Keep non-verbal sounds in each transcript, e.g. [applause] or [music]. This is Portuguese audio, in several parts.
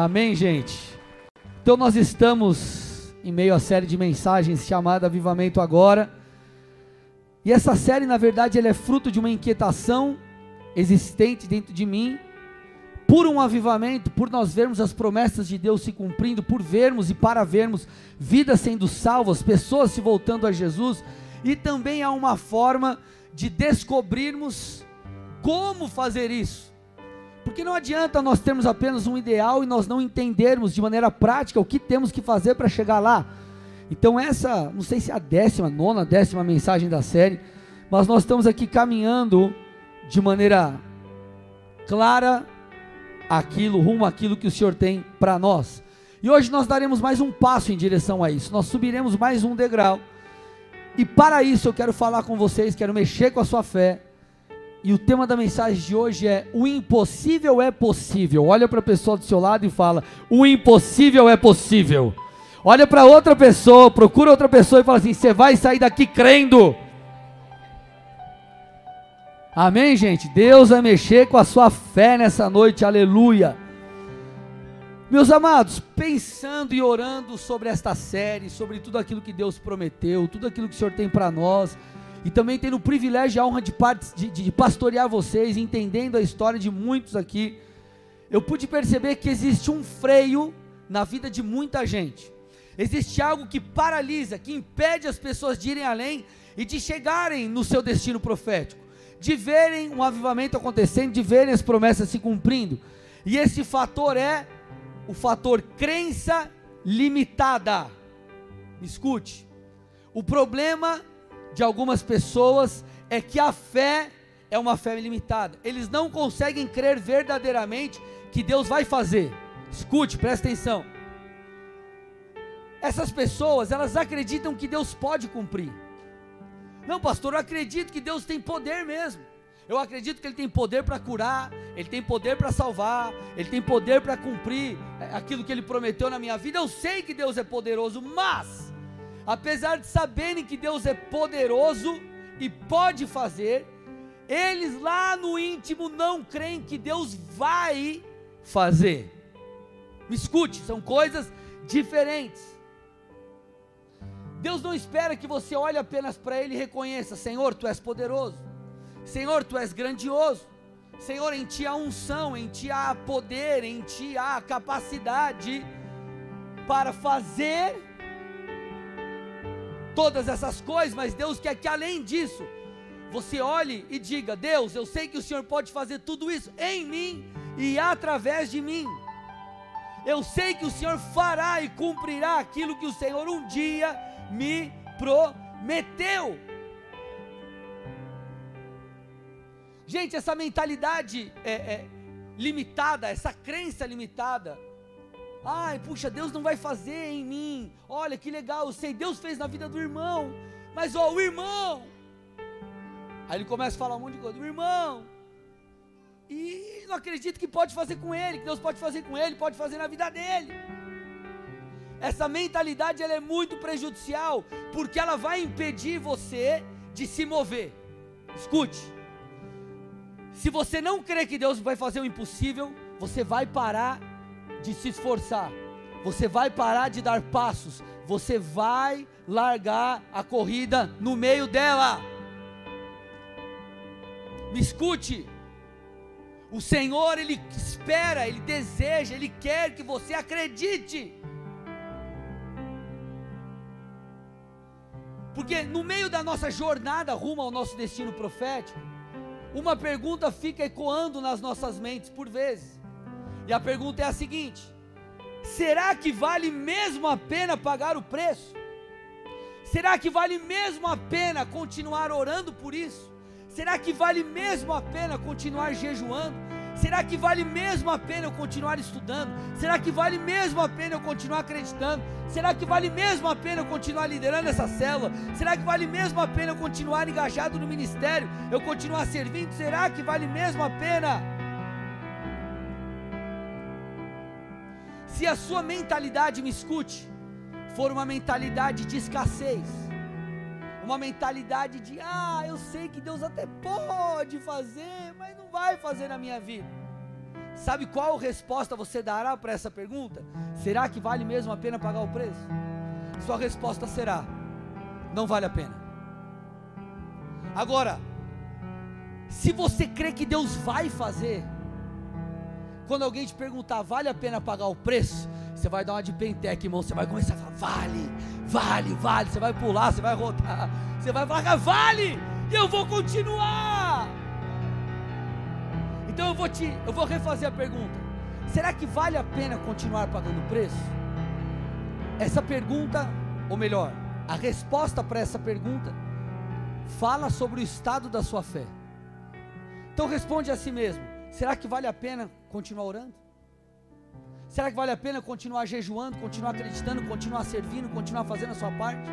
Amém, gente? Então nós estamos em meio à série de mensagens chamada Avivamento Agora. E essa série, na verdade, ela é fruto de uma inquietação existente dentro de mim, por um avivamento, por nós vermos as promessas de Deus se cumprindo, por vermos e para vermos vidas sendo salvas, pessoas se voltando a Jesus, e também há uma forma de descobrirmos como fazer isso. Porque não adianta nós termos apenas um ideal e nós não entendermos de maneira prática o que temos que fazer para chegar lá. Então, essa, não sei se é a décima, nona, décima mensagem da série, mas nós estamos aqui caminhando de maneira clara aquilo, rumo àquilo que o Senhor tem para nós. E hoje nós daremos mais um passo em direção a isso. Nós subiremos mais um degrau. E para isso eu quero falar com vocês, quero mexer com a sua fé, e o tema da mensagem de hoje é: O impossível é possível. Olha para a pessoa do seu lado e fala: O impossível é possível. Olha para outra pessoa, procura outra pessoa e fala assim: Você vai sair daqui crendo. Amém, gente? Deus vai mexer com a sua fé nessa noite, aleluia. Meus amados, pensando e orando sobre esta série, sobre tudo aquilo que Deus prometeu, tudo aquilo que o Senhor tem para nós, e também tendo o privilégio e a honra de, de, de pastorear vocês, entendendo a história de muitos aqui, eu pude perceber que existe um freio na vida de muita gente. Existe algo que paralisa, que impede as pessoas de irem além e de chegarem no seu destino profético, de verem um avivamento acontecendo, de verem as promessas se cumprindo. E esse fator é o fator crença limitada. Me escute. O problema de algumas pessoas é que a fé é uma fé limitada. Eles não conseguem crer verdadeiramente que Deus vai fazer. Escute, presta atenção. Essas pessoas, elas acreditam que Deus pode cumprir. Não, pastor, eu acredito que Deus tem poder mesmo. Eu acredito que Ele tem poder para curar, Ele tem poder para salvar, Ele tem poder para cumprir é, aquilo que Ele prometeu na minha vida. Eu sei que Deus é poderoso, mas apesar de saberem que Deus é poderoso e pode fazer, eles lá no íntimo não creem que Deus vai fazer. Me escute, são coisas diferentes. Deus não espera que você olhe apenas para Ele e reconheça: Senhor, Tu és poderoso, Senhor, Tu és grandioso, Senhor, em Ti há unção, em Ti há poder, em Ti há capacidade para fazer todas essas coisas, mas Deus quer que além disso, você olhe e diga: Deus, eu sei que o Senhor pode fazer tudo isso em mim e através de mim. Eu sei que o Senhor fará e cumprirá aquilo que o Senhor um dia me prometeu. Gente, essa mentalidade é, é, limitada, essa crença limitada, Ai, puxa, Deus não vai fazer em mim. Olha que legal, eu sei, Deus fez na vida do irmão. Mas ó, o irmão. Aí ele começa a falar um monte de coisa. O irmão. E não acredita que pode fazer com ele, que Deus pode fazer com ele, pode fazer na vida dele. Essa mentalidade ela é muito prejudicial, porque ela vai impedir você de se mover. Escute. Se você não crê que Deus vai fazer o impossível, você vai parar de se esforçar, você vai parar de dar passos, você vai largar a corrida no meio dela. Me escute. O Senhor, Ele espera, Ele deseja, Ele quer que você acredite. Porque no meio da nossa jornada rumo ao nosso destino profético, uma pergunta fica ecoando nas nossas mentes por vezes. E a pergunta é a seguinte: será que vale mesmo a pena pagar o preço? Será que vale mesmo a pena continuar orando por isso? Será que vale mesmo a pena continuar jejuando? Será que vale mesmo a pena eu continuar estudando? Será que vale mesmo a pena eu continuar acreditando? Será que vale mesmo a pena eu continuar liderando essa célula? Será que vale mesmo a pena eu continuar engajado no ministério? Eu continuar servindo? Será que vale mesmo a pena? Se a sua mentalidade, me escute, for uma mentalidade de escassez, uma mentalidade de, ah, eu sei que Deus até pode fazer, mas não vai fazer na minha vida. Sabe qual resposta você dará para essa pergunta? Será que vale mesmo a pena pagar o preço? Sua resposta será: não vale a pena. Agora, se você crê que Deus vai fazer, quando alguém te perguntar, vale a pena pagar o preço? Você vai dar uma de pentec, irmão. Você vai começar a falar, vale, vale, vale. Você vai pular, você vai rodar. Você vai falar, vale, e eu vou continuar. Então eu vou te, eu vou refazer a pergunta. Será que vale a pena continuar pagando o preço? Essa pergunta, ou melhor, a resposta para essa pergunta fala sobre o estado da sua fé. Então responde a si mesmo: será que vale a pena continuar orando? Será que vale a pena continuar jejuando, continuar acreditando, continuar servindo, continuar fazendo a sua parte?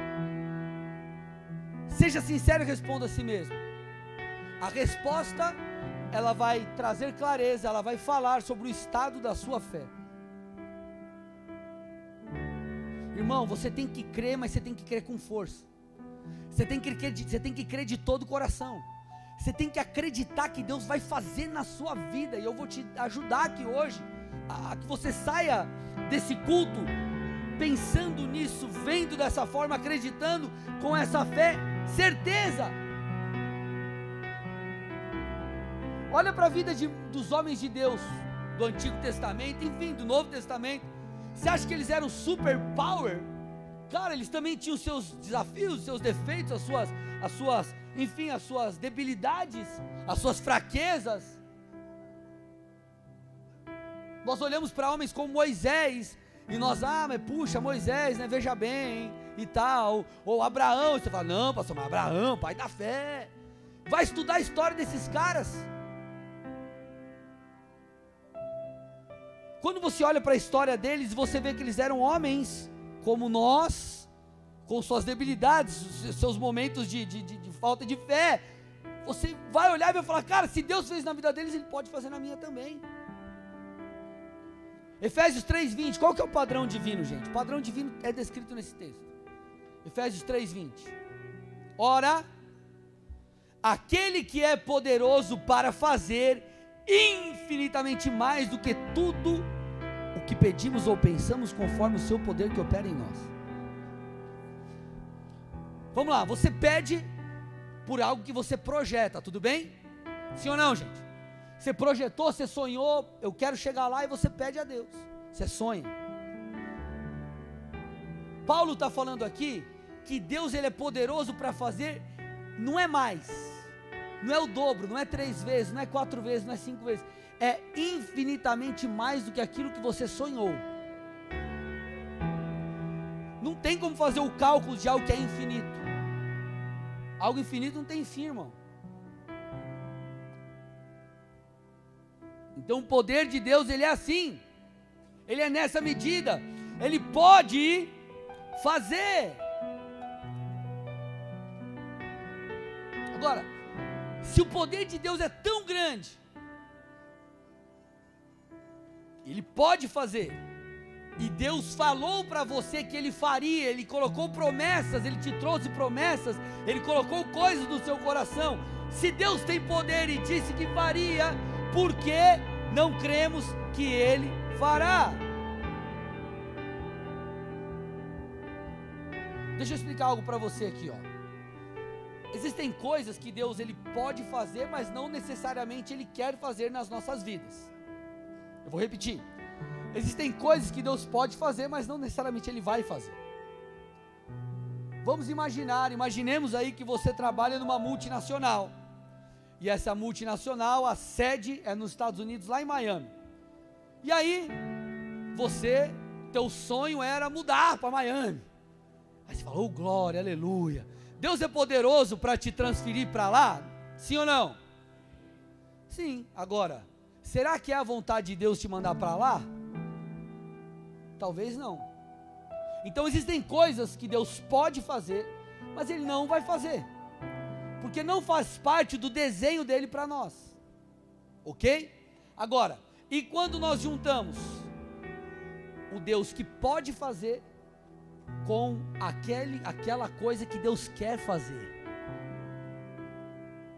Seja sincero e responda a si mesmo. A resposta, ela vai trazer clareza, ela vai falar sobre o estado da sua fé. Irmão, você tem que crer, mas você tem que crer com força. Você tem que crer, você tem que crer de todo o coração. Você tem que acreditar que Deus vai fazer na sua vida. E eu vou te ajudar aqui hoje a que você saia desse culto pensando nisso, vendo dessa forma, acreditando com essa fé, certeza. Olha para a vida de, dos homens de Deus do Antigo Testamento, enfim, do Novo Testamento. Você acha que eles eram super power? Cara, eles também tinham seus desafios, seus defeitos, as suas, as suas, enfim, as suas debilidades, as suas fraquezas. Nós olhamos para homens como Moisés e nós, ah, mas puxa, Moisés, né? Veja bem e tal. Ou Abraão, você fala, não, pastor, mas Abraão, pai da fé. Vai estudar a história desses caras. Quando você olha para a história deles, você vê que eles eram homens como nós, com suas debilidades, seus momentos de, de, de falta de fé. Você vai olhar e vai falar, cara, se Deus fez na vida deles, Ele pode fazer na minha também. Efésios 3:20, qual que é o padrão divino, gente? O padrão divino é descrito nesse texto. Efésios 3:20. Ora, aquele que é poderoso para fazer infinitamente mais do que tudo o que pedimos ou pensamos conforme o seu poder que opera em nós. Vamos lá, você pede por algo que você projeta, tudo bem? Sim ou não, gente? Você projetou, você sonhou, eu quero chegar lá e você pede a Deus. Você sonha. Paulo está falando aqui que Deus ele é poderoso para fazer, não é mais, não é o dobro, não é três vezes, não é quatro vezes, não é cinco vezes, é infinitamente mais do que aquilo que você sonhou. Não tem como fazer o cálculo de algo que é infinito. Algo infinito não tem fim, irmão. Então o poder de Deus, ele é assim. Ele é nessa medida. Ele pode fazer. Agora, se o poder de Deus é tão grande, ele pode fazer. E Deus falou para você que Ele faria, Ele colocou promessas, Ele te trouxe promessas, Ele colocou coisas no seu coração. Se Deus tem poder e disse que faria, porque não cremos que Ele fará. Deixa eu explicar algo para você aqui, ó. Existem coisas que Deus ele pode fazer, mas não necessariamente ele quer fazer nas nossas vidas. Eu vou repetir. Existem coisas que Deus pode fazer, mas não necessariamente ele vai fazer. Vamos imaginar, imaginemos aí que você trabalha numa multinacional e essa multinacional, a sede é nos Estados Unidos, lá em Miami. E aí, você, teu sonho era mudar para Miami. Aí você falou, oh, glória, aleluia. Deus é poderoso para te transferir para lá? Sim ou não? Sim. Agora, será que é a vontade de Deus te mandar para lá? Talvez não. Então existem coisas que Deus pode fazer, mas Ele não vai fazer porque não faz parte do desenho dele para nós. Ok? Agora, e quando nós juntamos o Deus que pode fazer com aquele, aquela coisa que Deus quer fazer?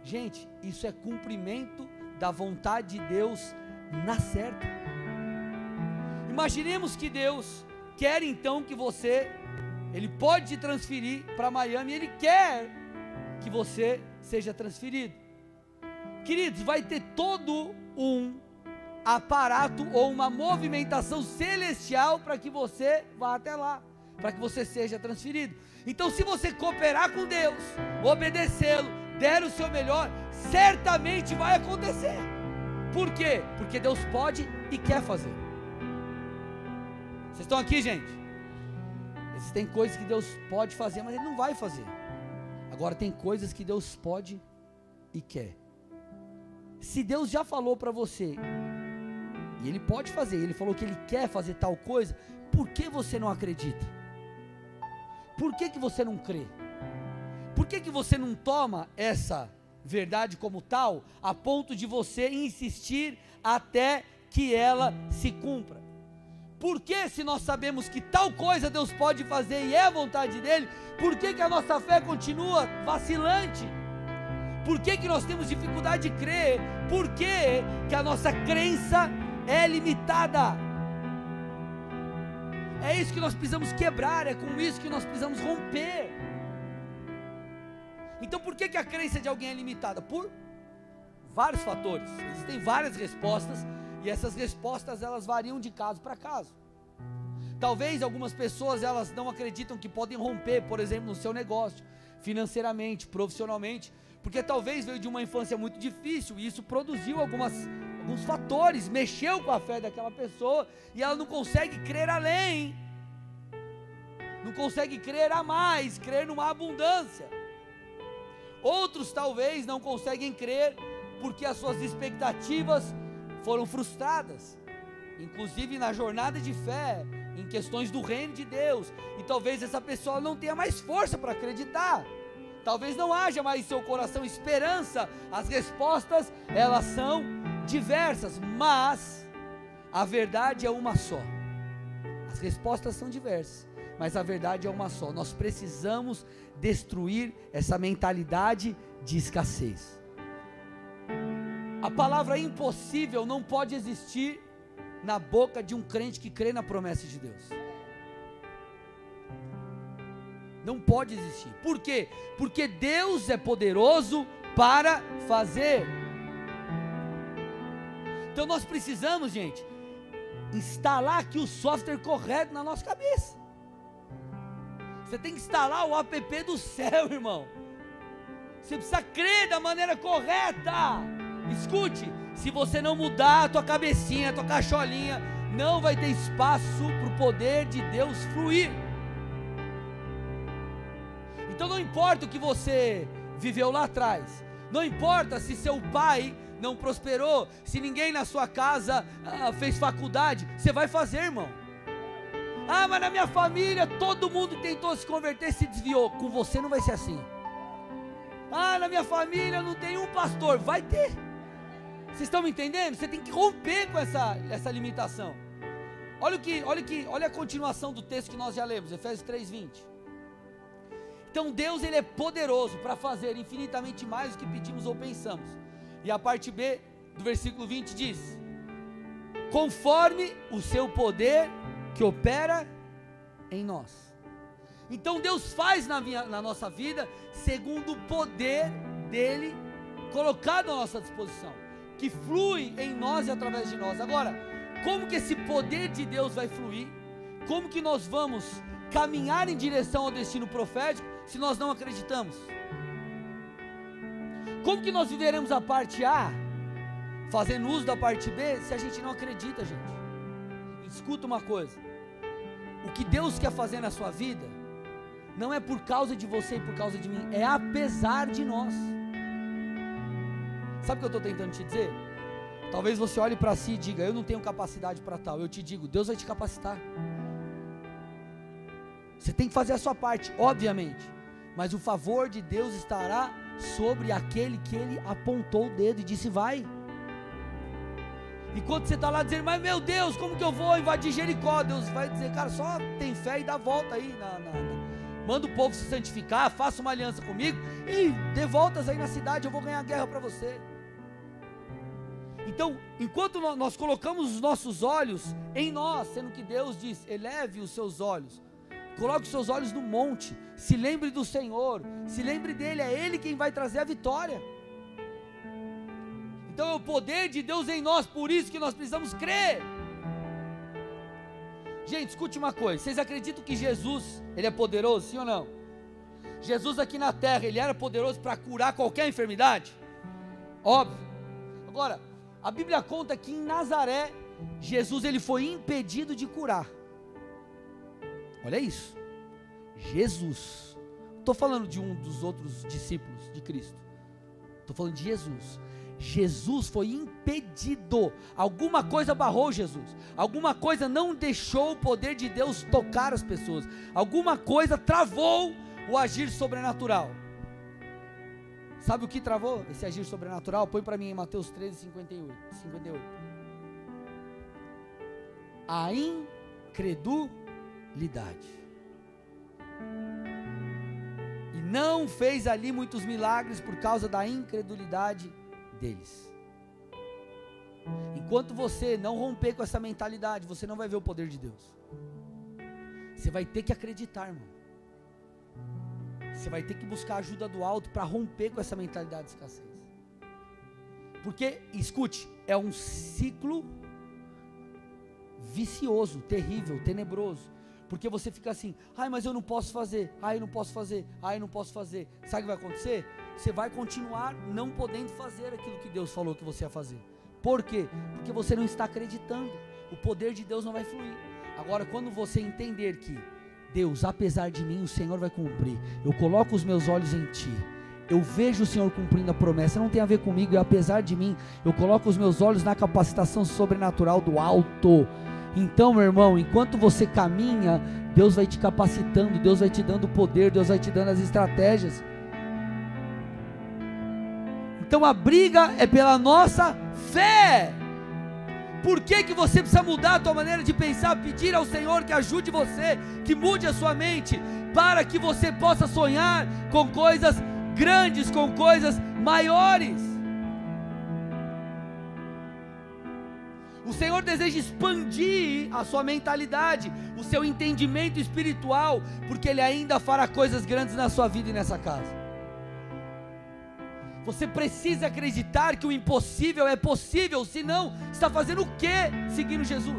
Gente, isso é cumprimento da vontade de Deus na certa. Imaginemos que Deus quer então que você, Ele pode te transferir para Miami, Ele quer que você seja transferido. Queridos, vai ter todo um aparato ou uma movimentação celestial para que você vá até lá, para que você seja transferido. Então, se você cooperar com Deus, obedecê-lo, der o seu melhor, certamente vai acontecer. Por quê? Porque Deus pode e quer fazer. Vocês estão aqui, gente? Existem coisas que Deus pode fazer, mas Ele não vai fazer. Agora, tem coisas que Deus pode e quer. Se Deus já falou para você, e Ele pode fazer, Ele falou que Ele quer fazer tal coisa, por que você não acredita? Por que, que você não crê? Por que, que você não toma essa verdade como tal, a ponto de você insistir até que ela se cumpra? Por que, se nós sabemos que tal coisa Deus pode fazer e é vontade dEle, por que, que a nossa fé continua vacilante? Por que, que nós temos dificuldade de crer? Por que, que a nossa crença é limitada? É isso que nós precisamos quebrar, é com isso que nós precisamos romper. Então por que, que a crença de alguém é limitada? Por vários fatores. Existem várias respostas e essas respostas elas variam de caso para caso. Talvez algumas pessoas elas não acreditam que podem romper, por exemplo, no seu negócio, financeiramente, profissionalmente, porque talvez veio de uma infância muito difícil e isso produziu algumas, alguns fatores, mexeu com a fé daquela pessoa e ela não consegue crer além, não consegue crer a mais, crer numa abundância. Outros talvez não conseguem crer porque as suas expectativas foram frustradas, inclusive na jornada de fé, em questões do reino de Deus, e talvez essa pessoa não tenha mais força para acreditar. Talvez não haja mais em seu coração esperança. As respostas, elas são diversas, mas a verdade é uma só. As respostas são diversas, mas a verdade é uma só. Nós precisamos destruir essa mentalidade de escassez. A palavra impossível não pode existir na boca de um crente que crê na promessa de Deus. Não pode existir. Por quê? Porque Deus é poderoso para fazer. Então nós precisamos, gente, instalar aqui o software correto na nossa cabeça. Você tem que instalar o app do céu, irmão. Você precisa crer da maneira correta. Escute, se você não mudar a tua cabecinha, a tua cacholinha, não vai ter espaço para o poder de Deus fluir. Então não importa o que você viveu lá atrás, não importa se seu pai não prosperou, se ninguém na sua casa ah, fez faculdade, você vai fazer, irmão. Ah, mas na minha família todo mundo tentou se converter, se desviou. Com você não vai ser assim. Ah, na minha família não tem um pastor, vai ter. Vocês estão me entendendo? Você tem que romper com essa, essa limitação. Olha o que, olha que, olha a continuação do texto que nós já lemos, Efésios 3:20. Então Deus ele é poderoso para fazer infinitamente mais do que pedimos ou pensamos. E a parte B do versículo 20 diz: conforme o seu poder que opera em nós. Então Deus faz na, minha, na nossa vida segundo o poder dele colocado à nossa disposição que flui em nós e através de nós. Agora, como que esse poder de Deus vai fluir? Como que nós vamos caminhar em direção ao destino profético se nós não acreditamos? Como que nós viveremos a parte A, fazendo uso da parte B, se a gente não acredita, gente? Escuta uma coisa: o que Deus quer fazer na sua vida, não é por causa de você e por causa de mim, é apesar de nós. Sabe o que eu estou tentando te dizer? Talvez você olhe para si e diga: Eu não tenho capacidade para tal. Eu te digo: Deus vai te capacitar. Você tem que fazer a sua parte, obviamente. Mas o favor de Deus estará sobre aquele que ele apontou o dedo e disse: Vai. Enquanto você está lá dizendo, mas meu Deus, como que eu vou invadir Jericó? Deus vai dizer, cara, só tem fé e dá volta aí na, na, na manda o povo se santificar, faça uma aliança comigo e dê voltas aí na cidade, eu vou ganhar guerra para você. Então, enquanto nós colocamos os nossos olhos em nós, sendo que Deus diz: eleve os seus olhos, coloque os seus olhos no monte, se lembre do Senhor, se lembre dele, é Ele quem vai trazer a vitória. Então é o poder de Deus em nós, por isso que nós precisamos crer. Gente, escute uma coisa: vocês acreditam que Jesus, Ele é poderoso, sim ou não? Jesus aqui na terra, Ele era poderoso para curar qualquer enfermidade? Óbvio. Agora, a Bíblia conta que em Nazaré, Jesus ele foi impedido de curar. Olha isso. Jesus. Estou falando de um dos outros discípulos de Cristo. Estou falando de Jesus. Jesus foi impedido. Alguma coisa barrou Jesus. Alguma coisa não deixou o poder de Deus tocar as pessoas. Alguma coisa travou o agir sobrenatural. Sabe o que travou esse agir sobrenatural? Põe para mim em Mateus 13, 58. 58. A incredulidade. E não fez ali muitos milagres por causa da incredulidade deles. Enquanto você não romper com essa mentalidade, você não vai ver o poder de Deus. Você vai ter que acreditar, irmão. Você vai ter que buscar ajuda do alto para romper com essa mentalidade de escassez. Porque, escute, é um ciclo vicioso, terrível, tenebroso. Porque você fica assim, ai, mas eu não posso fazer, ai, não posso fazer, ai, não posso fazer. Sabe o que vai acontecer? Você vai continuar não podendo fazer aquilo que Deus falou que você ia fazer. Por quê? Porque você não está acreditando. O poder de Deus não vai fluir. Agora, quando você entender que Deus, apesar de mim, o Senhor vai cumprir. Eu coloco os meus olhos em Ti. Eu vejo o Senhor cumprindo a promessa. Não tem a ver comigo. E apesar de mim, eu coloco os meus olhos na capacitação sobrenatural do alto. Então, meu irmão, enquanto você caminha, Deus vai te capacitando, Deus vai te dando poder, Deus vai te dando as estratégias. Então a briga é pela nossa fé. Por que, que você precisa mudar a tua maneira de pensar, pedir ao Senhor que ajude você, que mude a sua mente, para que você possa sonhar com coisas grandes, com coisas maiores. O Senhor deseja expandir a sua mentalidade, o seu entendimento espiritual, porque Ele ainda fará coisas grandes na sua vida e nessa casa. Você precisa acreditar que o impossível é possível, senão está fazendo o que seguindo Jesus?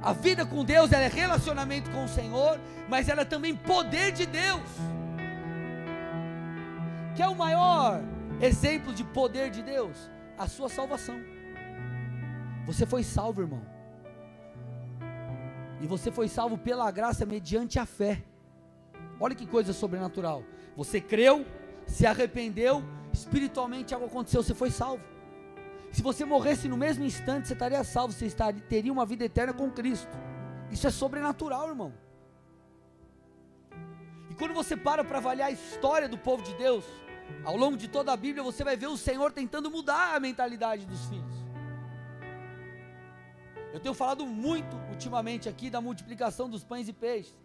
A vida com Deus é relacionamento com o Senhor, mas ela é também poder de Deus. Que é o maior exemplo de poder de Deus? A sua salvação. Você foi salvo, irmão. E você foi salvo pela graça mediante a fé. Olha que coisa sobrenatural. Você creu, se arrependeu, espiritualmente algo aconteceu, você foi salvo. Se você morresse no mesmo instante, você estaria salvo, você estaria, teria uma vida eterna com Cristo. Isso é sobrenatural, irmão. E quando você para para avaliar a história do povo de Deus, ao longo de toda a Bíblia, você vai ver o Senhor tentando mudar a mentalidade dos filhos. Eu tenho falado muito ultimamente aqui da multiplicação dos pães e peixes.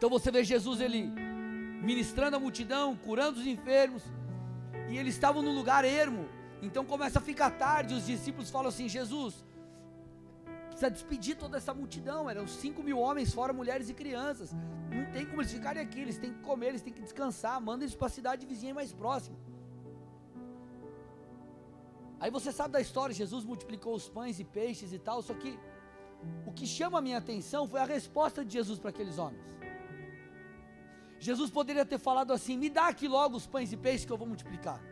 Então você vê Jesus ele ministrando a multidão, curando os enfermos, e eles estavam num lugar ermo. Então começa a ficar tarde, os discípulos falam assim: Jesus, precisa despedir toda essa multidão. Eram 5 mil homens, fora mulheres e crianças. Não tem como eles ficarem aqui, eles têm que comer, eles têm que descansar. Manda eles para a cidade vizinha mais próxima. Aí você sabe da história: Jesus multiplicou os pães e peixes e tal. Só que o que chama a minha atenção foi a resposta de Jesus para aqueles homens. Jesus poderia ter falado assim: me dá aqui logo os pães e peixes que eu vou multiplicar.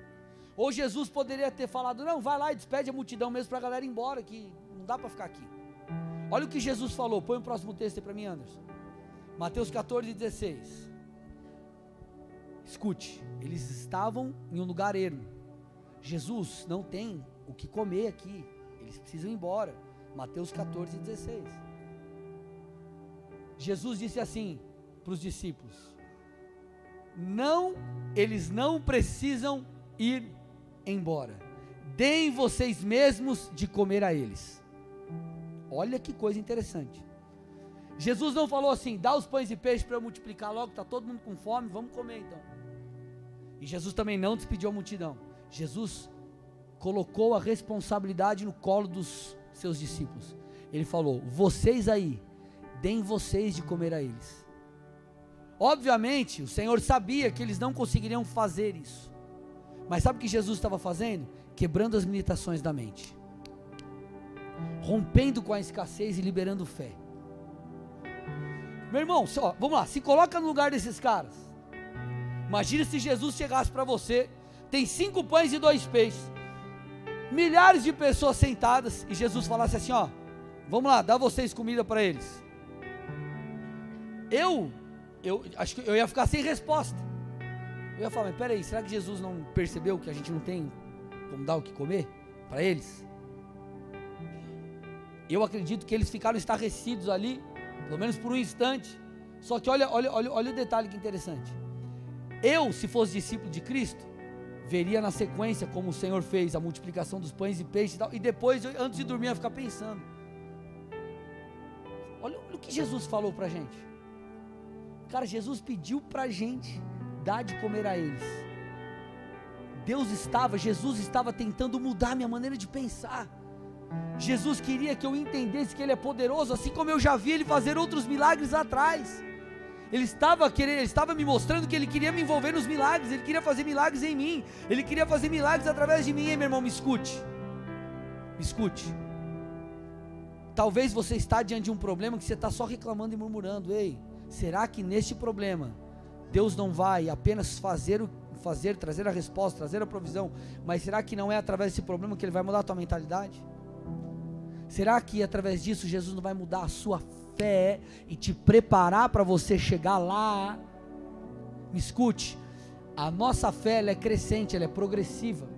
Ou Jesus poderia ter falado: não, vai lá e despede a multidão mesmo para a galera ir embora, que não dá para ficar aqui. Olha o que Jesus falou, põe o próximo texto aí para mim, Anderson. Mateus 14, 16. Escute, eles estavam em um lugar ermo. Jesus não tem o que comer aqui, eles precisam ir embora. Mateus 14, 16. Jesus disse assim para os discípulos: não, eles não precisam ir embora. Deem vocês mesmos de comer a eles. Olha que coisa interessante. Jesus não falou assim: dá os pães e peixes para eu multiplicar logo, está todo mundo com fome, vamos comer então. E Jesus também não despediu a multidão. Jesus colocou a responsabilidade no colo dos seus discípulos. Ele falou: vocês aí, deem vocês de comer a eles. Obviamente, o Senhor sabia que eles não conseguiriam fazer isso. Mas sabe o que Jesus estava fazendo? Quebrando as limitações da mente, rompendo com a escassez e liberando fé. Meu irmão, só, vamos lá, se coloca no lugar desses caras. Imagina se Jesus chegasse para você, tem cinco pães e dois peixes, milhares de pessoas sentadas, e Jesus falasse assim: ó, vamos lá, dá vocês comida para eles. Eu, eu acho que eu ia ficar sem resposta. Eu ia falar, mas peraí, será que Jesus não percebeu que a gente não tem como dar o que comer para eles? Eu acredito que eles ficaram estarrecidos ali pelo menos por um instante. Só que olha, olha, olha, olha o detalhe que interessante. Eu, se fosse discípulo de Cristo, veria na sequência como o Senhor fez a multiplicação dos pães e peixes e tal, e depois, antes de dormir, ia ficar pensando. Olha, olha o que Jesus falou para a gente. Cara, Jesus pediu para a gente dar de comer a eles. Deus estava, Jesus estava tentando mudar minha maneira de pensar. Jesus queria que eu entendesse que Ele é poderoso, assim como eu já vi Ele fazer outros milagres atrás. Ele estava querendo, ele estava me mostrando que ele queria me envolver nos milagres, ele queria fazer milagres em mim, ele queria fazer milagres através de mim, hein, meu irmão, me escute. Me escute. Talvez você está diante de um problema que você está só reclamando e murmurando. Ei, será que neste problema Deus não vai apenas fazer o fazer, trazer a resposta, trazer a provisão, mas será que não é através desse problema que ele vai mudar a tua mentalidade? Será que através disso Jesus não vai mudar a sua fé e te preparar para você chegar lá? Me escute, a nossa fé é crescente, ela é progressiva.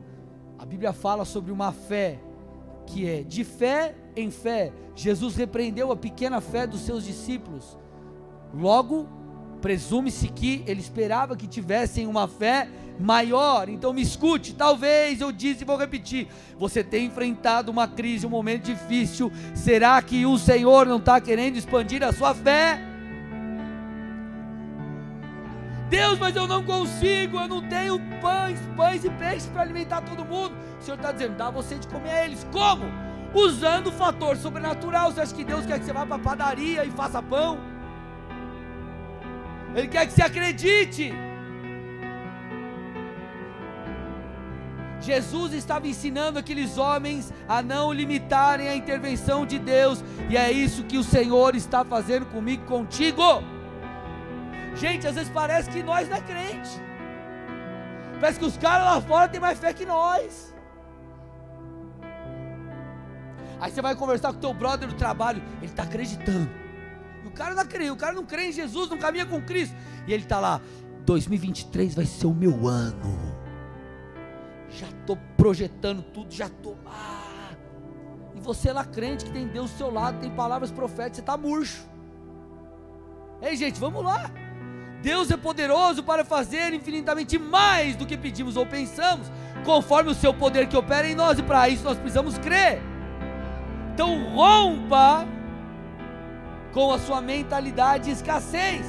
A Bíblia fala sobre uma fé que é de fé em fé. Jesus repreendeu a pequena fé dos seus discípulos. Logo, presume-se que ele esperava que tivessem uma fé maior. Então me escute, talvez eu disse e vou repetir: você tem enfrentado uma crise, um momento difícil. Será que o Senhor não está querendo expandir a sua fé? Deus, mas eu não consigo, eu não tenho pães, pães e peixes para alimentar todo mundo. O Senhor está dizendo, dá você de comer a eles. Como? Usando o fator sobrenatural. Você acha que Deus quer que você vá para a padaria e faça pão? Ele quer que você acredite. Jesus estava ensinando aqueles homens a não limitarem a intervenção de Deus, e é isso que o Senhor está fazendo comigo, contigo. Gente, às vezes parece que nós não é crente, parece que os caras lá fora têm mais fé que nós. Aí você vai conversar com o teu brother do trabalho, ele está acreditando. Cara não crê, o cara não crê em Jesus, não caminha com Cristo. E ele está lá, 2023 vai ser o meu ano já estou projetando tudo, já estou. Ah. E você lá crente que tem Deus do seu lado, tem palavras proféticas, você está murcho. Ei, gente, vamos lá. Deus é poderoso para fazer infinitamente mais do que pedimos ou pensamos, conforme o seu poder que opera em nós, e para isso nós precisamos crer. Então rompa com a sua mentalidade de escassez.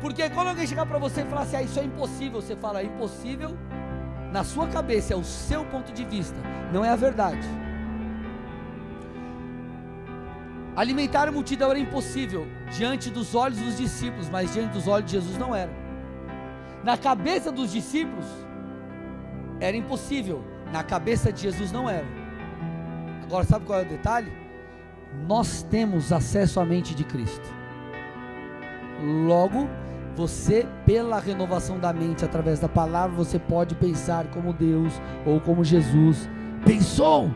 Porque quando alguém chegar para você e falar assim, ah, isso é impossível, você fala, é impossível na sua cabeça, é o seu ponto de vista, não é a verdade. Alimentar a multidão era impossível diante dos olhos dos discípulos, mas diante dos olhos de Jesus não era. Na cabeça dos discípulos era impossível, na cabeça de Jesus não era. Agora, sabe qual é o detalhe? Nós temos acesso à mente de Cristo. Logo, você, pela renovação da mente através da palavra, você pode pensar como Deus ou como Jesus pensou.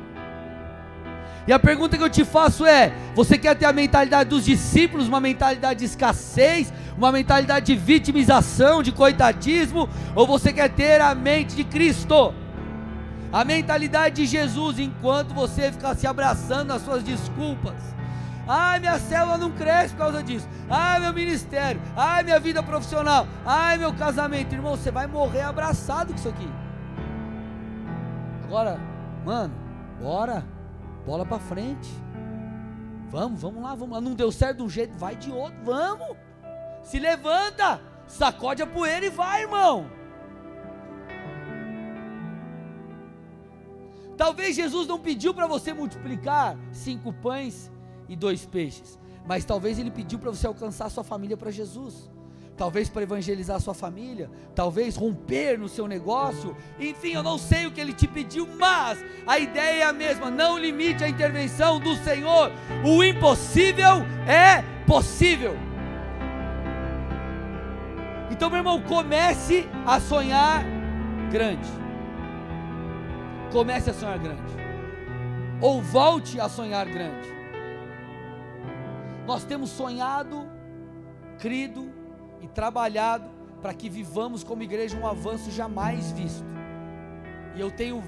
E a pergunta que eu te faço é: você quer ter a mentalidade dos discípulos, uma mentalidade de escassez, uma mentalidade de vitimização, de coitadismo, ou você quer ter a mente de Cristo? A mentalidade de Jesus, enquanto você ficar se abraçando nas suas desculpas, Ai, minha célula não cresce por causa disso. Ai, meu ministério. Ai, minha vida profissional. Ai, meu casamento. Irmão, você vai morrer abraçado com isso aqui. Agora, mano, bora. Bola para frente. Vamos, vamos lá, vamos lá. Não deu certo de um jeito, vai de outro. Vamos. Se levanta, sacode a poeira e vai, irmão. Talvez Jesus não pediu para você multiplicar cinco pães e dois peixes, mas talvez ele pediu para você alcançar sua família para Jesus. Talvez para evangelizar sua família, talvez romper no seu negócio, enfim, eu não sei o que ele te pediu, mas a ideia é a mesma: não limite a intervenção do Senhor, o impossível é possível. Então, meu irmão, comece a sonhar grande. Comece a sonhar grande. Ou volte a sonhar grande. Nós temos sonhado, crido e trabalhado para que vivamos como igreja um avanço jamais visto. E eu tenho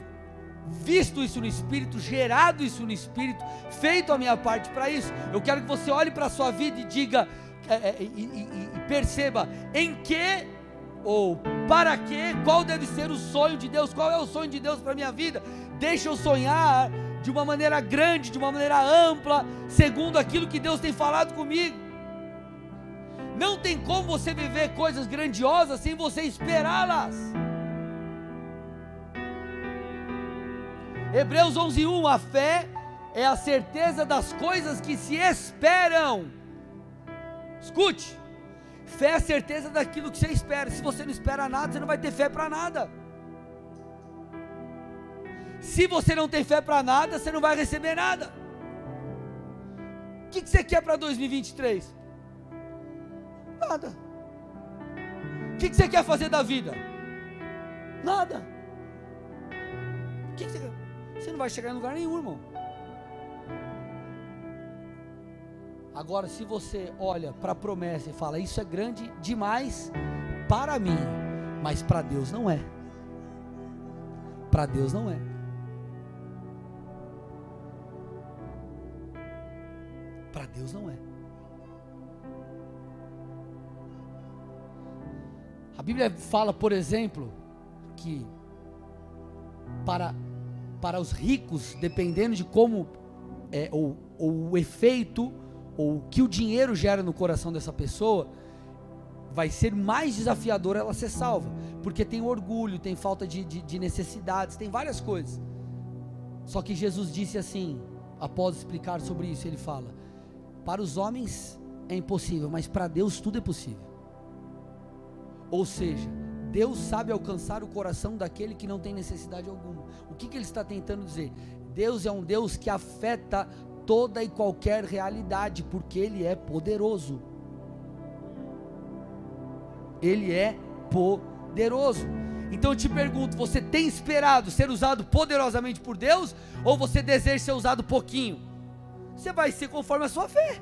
visto isso no espírito, gerado isso no espírito, feito a minha parte para isso. Eu quero que você olhe para a sua vida e diga: é, é, e, e, e perceba em que ou para que, qual deve ser o sonho de Deus, qual é o sonho de Deus para a minha vida. Deixa eu sonhar de uma maneira grande, de uma maneira ampla, segundo aquilo que Deus tem falado comigo. Não tem como você viver coisas grandiosas sem você esperá-las. Hebreus 11:1 A fé é a certeza das coisas que se esperam Escute, fé é a certeza daquilo que você espera. Se você não espera nada, você não vai ter fé para nada. Se você não tem fé para nada, você não vai receber nada. O que, você quer para 2023? Nada. O que, você quer fazer da vida? Nada. O que você quer? Você não vai chegar em lugar nenhum, irmão. Agora, se você olha para a promessa e fala, isso é grande demais para mim, mas para Deus não é. Para Deus não é. Para Deus não é. A Bíblia fala, por exemplo, que para, para os ricos, dependendo de como é, o, o efeito ou o que o dinheiro gera no coração dessa pessoa, vai ser mais desafiador ela ser salva, porque tem orgulho, tem falta de, de, de necessidades, tem várias coisas. Só que Jesus disse assim, após explicar sobre isso, ele fala: para os homens é impossível, mas para Deus tudo é possível. Ou seja, Deus sabe alcançar o coração daquele que não tem necessidade alguma. O que, que ele está tentando dizer? Deus é um Deus que afeta toda e qualquer realidade, porque Ele é poderoso. Ele é poderoso. Então eu te pergunto: você tem esperado ser usado poderosamente por Deus? Ou você deseja ser usado pouquinho? Você vai ser conforme a sua fé.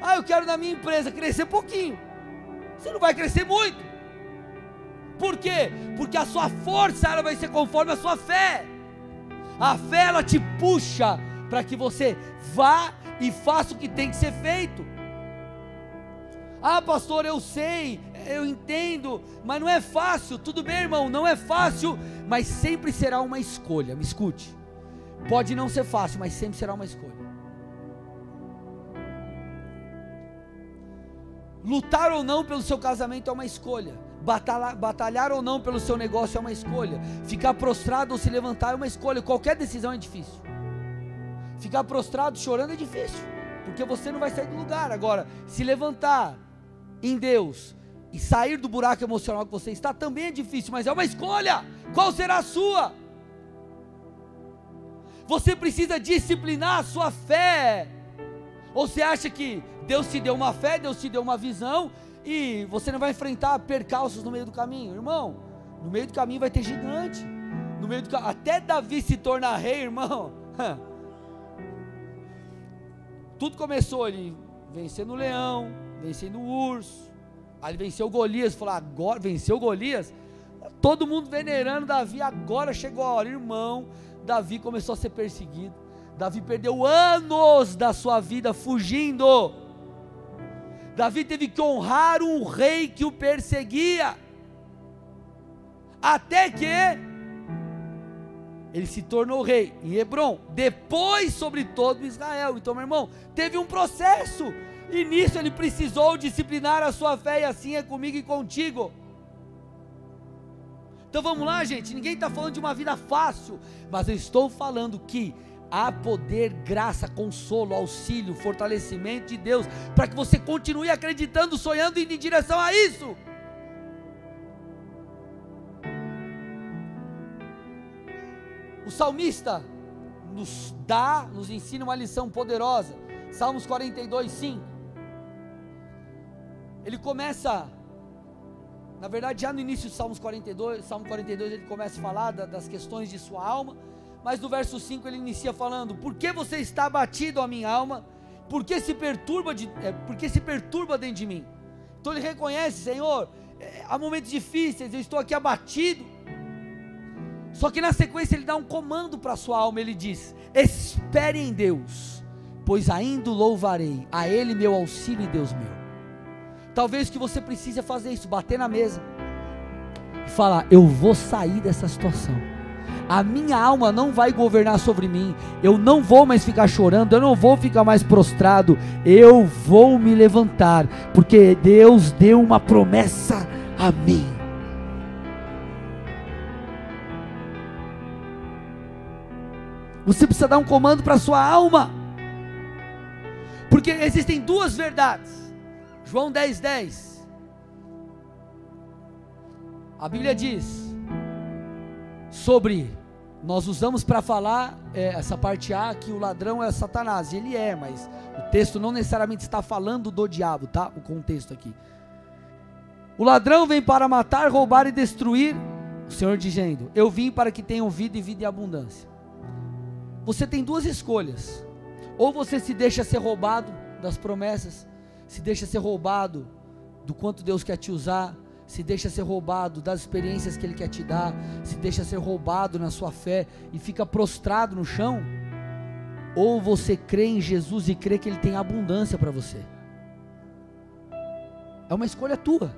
Ah, eu quero na minha empresa crescer pouquinho. Você não vai crescer muito. Por quê? Porque a sua força ela vai ser conforme a sua fé. A fé ela te puxa para que você vá e faça o que tem que ser feito. Ah, pastor, eu sei, eu entendo, mas não é fácil. Tudo bem, irmão, não é fácil, mas sempre será uma escolha. Me escute. Pode não ser fácil, mas sempre será uma escolha. Lutar ou não pelo seu casamento é uma escolha. Batalhar, batalhar ou não pelo seu negócio é uma escolha. Ficar prostrado ou se levantar é uma escolha. Qualquer decisão é difícil. Ficar prostrado chorando é difícil, porque você não vai sair do lugar. Agora, se levantar em Deus e sair do buraco emocional que você está também é difícil, mas é uma escolha. Qual será a sua? Você precisa disciplinar a sua fé. Ou você acha que Deus te deu uma fé, Deus te deu uma visão e você não vai enfrentar percalços no meio do caminho, irmão? No meio do caminho vai ter gigante. No meio do até Davi se tornar rei, irmão. [laughs] Tudo começou ali, vencendo o leão, vencendo o urso. Aí ele venceu Golias, falou: agora venceu Golias. Todo mundo venerando Davi, agora chegou a hora, irmão. Davi começou a ser perseguido. Davi perdeu anos da sua vida fugindo. Davi teve que honrar um rei que o perseguia. Até que ele se tornou rei em Hebron, depois sobre todo Israel. Então, meu irmão, teve um processo, e nisso ele precisou disciplinar a sua fé, e assim é comigo e contigo. Então vamos lá, gente. Ninguém está falando de uma vida fácil, mas eu estou falando que há poder, graça, consolo, auxílio, fortalecimento de Deus para que você continue acreditando, sonhando e indo em direção a isso. O salmista nos dá, nos ensina uma lição poderosa. Salmos 42, 5. Ele começa, na verdade, já no início do Salmos 42, Salmo 42, ele começa a falar da, das questões de sua alma, mas no verso 5 ele inicia falando: Por que você está abatido, a minha alma? Por que se perturba, de, é, por que se perturba dentro de mim? Então ele reconhece, Senhor, é, há momentos difíceis, eu estou aqui abatido, só que na sequência ele dá um comando para a sua alma, ele diz: Espere em Deus, pois ainda louvarei, a Ele meu auxílio e Deus meu. Talvez que você precise fazer isso, bater na mesa e falar: Eu vou sair dessa situação. A minha alma não vai governar sobre mim. Eu não vou mais ficar chorando. Eu não vou ficar mais prostrado. Eu vou me levantar, porque Deus deu uma promessa a mim. Você precisa dar um comando para a sua alma. Porque existem duas verdades. João 10, 10. A Bíblia diz sobre, nós usamos para falar é, essa parte A que o ladrão é Satanás. Ele é, mas o texto não necessariamente está falando do diabo, tá? O contexto aqui. O ladrão vem para matar, roubar e destruir. O Senhor dizendo: Eu vim para que tenham vida e vida em abundância você tem duas escolhas. Ou você se deixa ser roubado das promessas, se deixa ser roubado do quanto Deus quer te usar, se deixa ser roubado das experiências que Ele quer te dar, se deixa ser roubado na sua fé e fica prostrado no chão, ou você crê em Jesus e crê que Ele tem abundância para você. É uma escolha tua.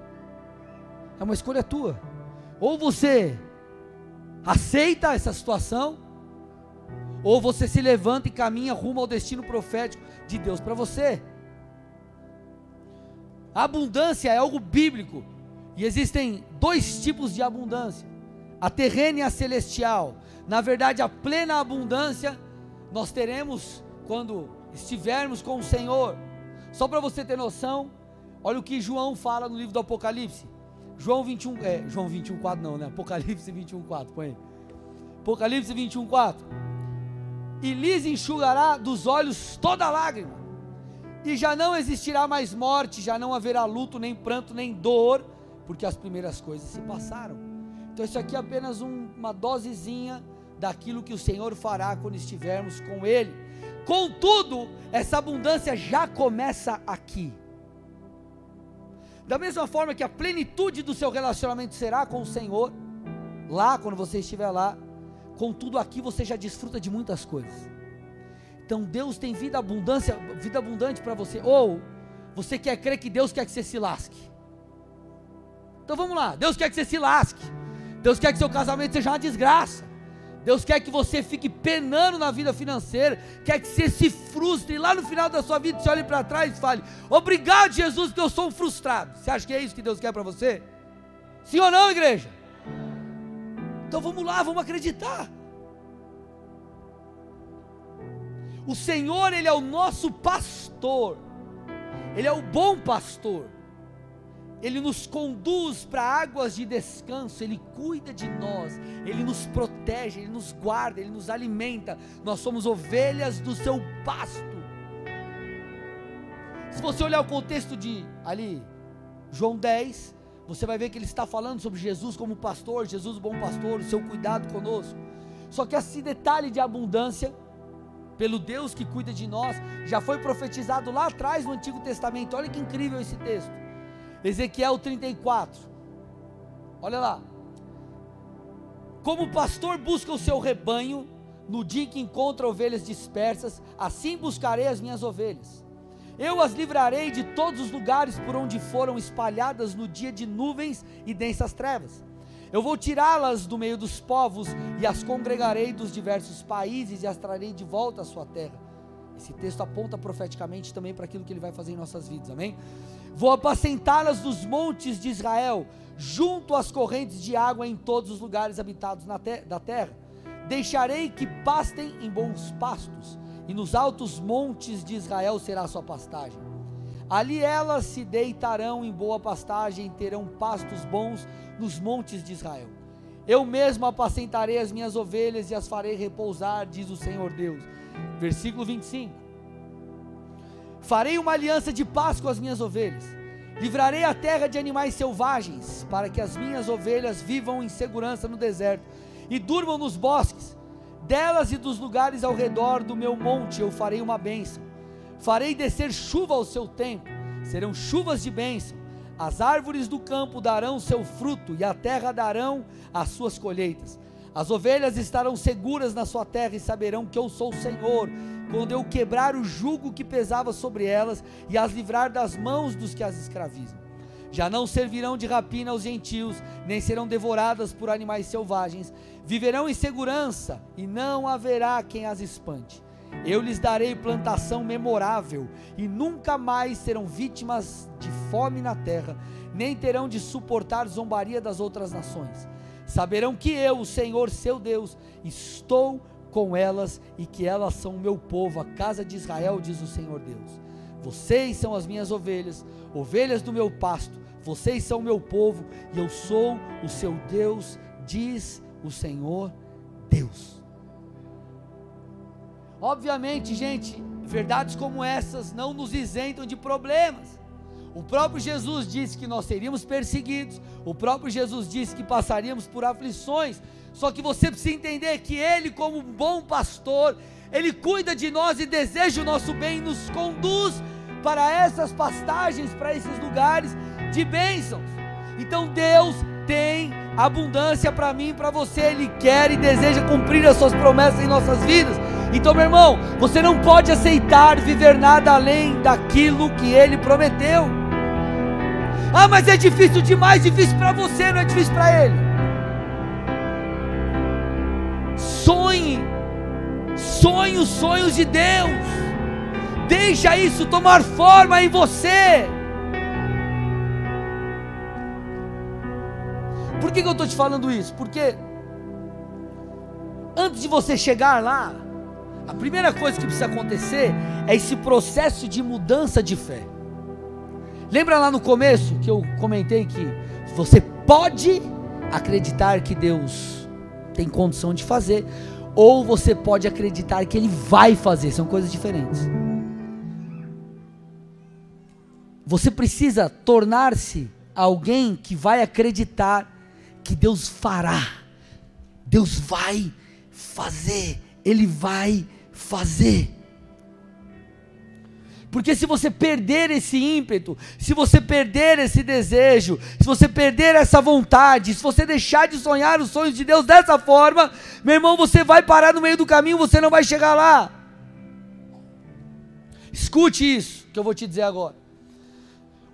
É uma escolha tua. Ou você aceita essa situação, ou você se levanta e caminha rumo ao destino profético de Deus para você. A abundância é algo bíblico. E existem dois tipos de abundância: a terrena e a celestial. Na verdade, a plena abundância nós teremos quando estivermos com o Senhor. Só para você ter noção, olha o que João fala no livro do Apocalipse. João 21, é, João 21, 4 não, né? Apocalipse 21, 4, põe. Apocalipse 21, 4 e lhes enxugará dos olhos toda lágrima, e já não existirá mais morte, já não haverá luto, nem pranto, nem dor, porque as primeiras coisas se passaram. Então, isso aqui é apenas um, uma dosezinha daquilo que o Senhor fará quando estivermos com Ele. Contudo, essa abundância já começa aqui. Da mesma forma que a plenitude do seu relacionamento será com o Senhor, lá quando você estiver lá, Contudo, aqui você já desfruta de muitas coisas. Então Deus tem vida abundância, vida abundante para você. Ou você quer crer que Deus quer que você se lasque. Então vamos lá. Deus quer que você se lasque. Deus quer que seu casamento seja uma desgraça. Deus quer que você fique penando na vida financeira, quer que você se frustre lá no final da sua vida, você olhe para trás e fale: Obrigado, Jesus, porque eu sou um frustrado. Você acha que é isso que Deus quer para você? Sim ou não, igreja? Então vamos lá, vamos acreditar. O Senhor, Ele é o nosso pastor, Ele é o bom pastor, Ele nos conduz para águas de descanso, Ele cuida de nós, Ele nos protege, Ele nos guarda, Ele nos alimenta, nós somos ovelhas do seu pasto. Se você olhar o contexto de ali, João 10, você vai ver que ele está falando sobre Jesus como pastor, Jesus o bom pastor, o seu cuidado conosco. Só que esse detalhe de abundância, pelo Deus que cuida de nós, já foi profetizado lá atrás no Antigo Testamento. Olha que incrível esse texto. Ezequiel 34. Olha lá. Como o pastor busca o seu rebanho, no dia que encontra ovelhas dispersas, assim buscarei as minhas ovelhas. Eu as livrarei de todos os lugares por onde foram espalhadas no dia de nuvens e densas trevas. Eu vou tirá-las do meio dos povos e as congregarei dos diversos países e as trarei de volta à sua terra. Esse texto aponta profeticamente também para aquilo que ele vai fazer em nossas vidas, amém? Vou apacentá-las nos montes de Israel, junto às correntes de água em todos os lugares habitados te da terra. Deixarei que pastem em bons pastos, e nos altos montes de Israel será a sua pastagem. Ali elas se deitarão em boa pastagem, terão pastos bons nos montes de Israel. Eu mesmo apacentarei as minhas ovelhas e as farei repousar, diz o Senhor Deus. Versículo 25: Farei uma aliança de paz com as minhas ovelhas, livrarei a terra de animais selvagens, para que as minhas ovelhas vivam em segurança no deserto e durmam nos bosques. Delas e dos lugares ao redor do meu monte eu farei uma bênção. Farei descer chuva ao seu tempo, serão chuvas de bênção as árvores do campo darão seu fruto, e a terra darão as suas colheitas. As ovelhas estarão seguras na sua terra e saberão que eu sou o Senhor, quando eu quebrar o jugo que pesava sobre elas e as livrar das mãos dos que as escravizam. Já não servirão de rapina aos gentios, nem serão devoradas por animais selvagens. Viverão em segurança e não haverá quem as espante. Eu lhes darei plantação memorável, e nunca mais serão vítimas de fome na terra, nem terão de suportar zombaria das outras nações. Saberão que eu, o Senhor seu Deus, estou com elas e que elas são o meu povo, a casa de Israel, diz o Senhor Deus. Vocês são as minhas ovelhas, ovelhas do meu pasto, vocês são o meu povo e eu sou o seu Deus, diz o Senhor Deus. Obviamente, gente, verdades como essas não nos isentam de problemas. O próprio Jesus disse que nós seríamos perseguidos, o próprio Jesus disse que passaríamos por aflições. Só que você precisa entender que Ele, como um bom pastor, Ele cuida de nós e deseja o nosso bem e nos conduz para essas pastagens, para esses lugares de bênçãos. Então Deus tem abundância para mim e para você, Ele quer e deseja cumprir as suas promessas em nossas vidas. Então, meu irmão, você não pode aceitar viver nada além daquilo que Ele prometeu. Ah, mas é difícil demais, difícil para você, não é difícil para Ele. Sonhe, sonhe os sonhos de Deus. Deixa isso tomar forma em você. Por que, que eu estou te falando isso? Porque antes de você chegar lá, a primeira coisa que precisa acontecer é esse processo de mudança de fé. Lembra lá no começo que eu comentei que você pode acreditar que Deus tem condição de fazer, ou você pode acreditar que Ele vai fazer, são coisas diferentes. Você precisa tornar-se alguém que vai acreditar que Deus fará, Deus vai fazer, Ele vai fazer. Porque se você perder esse ímpeto, se você perder esse desejo, se você perder essa vontade, se você deixar de sonhar os sonhos de Deus dessa forma, meu irmão, você vai parar no meio do caminho, você não vai chegar lá. Escute isso que eu vou te dizer agora.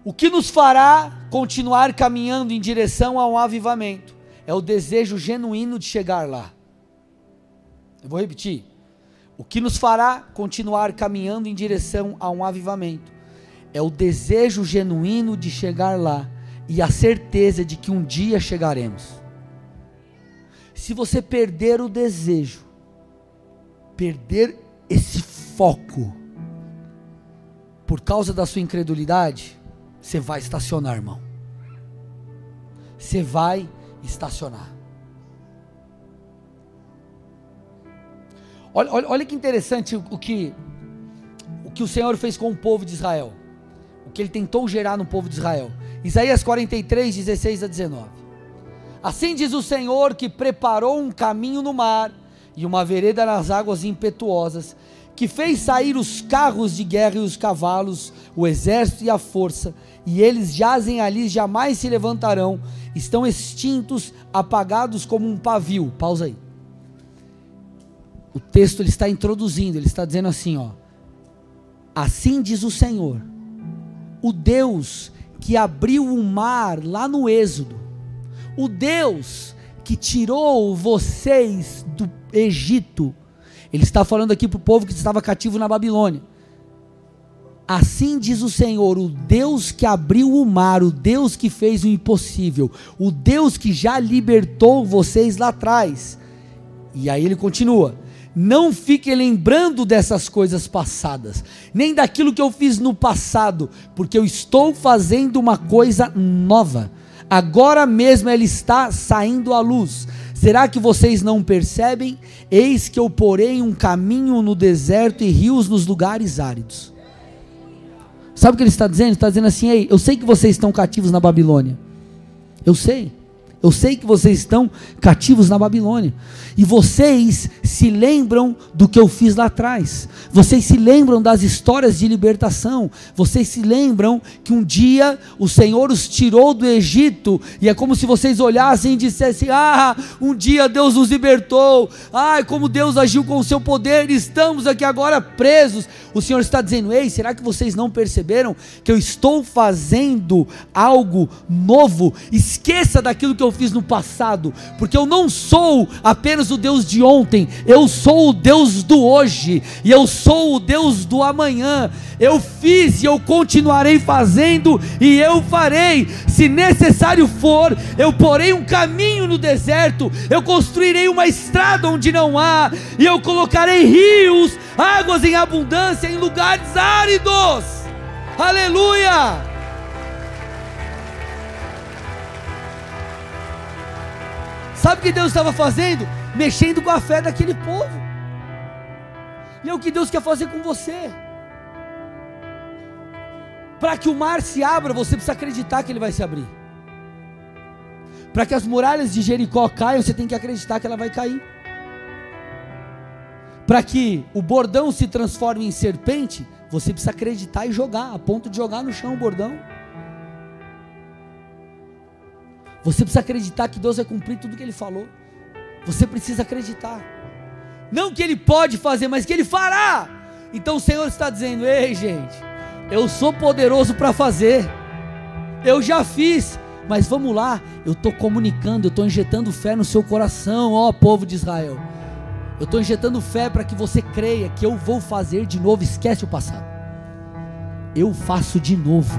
O que nos fará continuar caminhando em direção a um avivamento é o desejo genuíno de chegar lá. Eu vou repetir. O que nos fará continuar caminhando em direção a um avivamento é o desejo genuíno de chegar lá e a certeza de que um dia chegaremos. Se você perder o desejo, perder esse foco, por causa da sua incredulidade, você vai estacionar, irmão. Você vai estacionar. Olha, olha, olha que interessante o, que, o que o Senhor fez com o povo de Israel. O que ele tentou gerar no povo de Israel. Isaías 43, 16 a 19. Assim diz o Senhor que preparou um caminho no mar e uma vereda nas águas impetuosas, que fez sair os carros de guerra e os cavalos, o exército e a força, e eles jazem ali, jamais se levantarão, estão extintos, apagados como um pavio. Pausa aí o texto ele está introduzindo, ele está dizendo assim, ó: Assim diz o Senhor, o Deus que abriu o mar lá no Êxodo, o Deus que tirou vocês do Egito, ele está falando aqui para o povo que estava cativo na Babilônia. Assim diz o Senhor, o Deus que abriu o mar, o Deus que fez o impossível, o Deus que já libertou vocês lá atrás. E aí ele continua: não fique lembrando dessas coisas passadas, nem daquilo que eu fiz no passado, porque eu estou fazendo uma coisa nova. Agora mesmo ela está saindo à luz. Será que vocês não percebem? Eis que eu porei um caminho no deserto e rios nos lugares áridos. Sabe o que ele está dizendo? Ele está dizendo assim: Ei, eu sei que vocês estão cativos na Babilônia. Eu sei. Eu sei que vocês estão cativos na Babilônia. E vocês se lembram do que eu fiz lá atrás. Vocês se lembram das histórias de libertação. Vocês se lembram que um dia o Senhor os tirou do Egito. E é como se vocês olhassem e dissessem: Ah, um dia Deus nos libertou. Ai, como Deus agiu com o seu poder. Estamos aqui agora presos. O Senhor está dizendo: Ei, será que vocês não perceberam que eu estou fazendo algo novo? Esqueça daquilo que eu fiz no passado, porque eu não sou apenas o Deus de ontem, eu sou o Deus do hoje, e eu sou o Deus do amanhã. Eu fiz e eu continuarei fazendo, e eu farei, se necessário for, eu porei um caminho no deserto, eu construirei uma estrada onde não há, e eu colocarei rios, águas em abundância em lugares áridos. Aleluia! Sabe o que Deus estava fazendo? Mexendo com a fé daquele povo. E é o que Deus quer fazer com você. Para que o mar se abra, você precisa acreditar que ele vai se abrir. Para que as muralhas de Jericó caiam, você tem que acreditar que ela vai cair. Para que o bordão se transforme em serpente, você precisa acreditar e jogar, a ponto de jogar no chão o bordão. Você precisa acreditar que Deus vai cumprir tudo que Ele falou. Você precisa acreditar. Não que Ele pode fazer, mas que Ele fará. Então o Senhor está dizendo: Ei, gente, eu sou poderoso para fazer. Eu já fiz, mas vamos lá. Eu estou comunicando, eu estou injetando fé no seu coração, ó povo de Israel. Eu estou injetando fé para que você creia que eu vou fazer de novo. Esquece o passado. Eu faço de novo.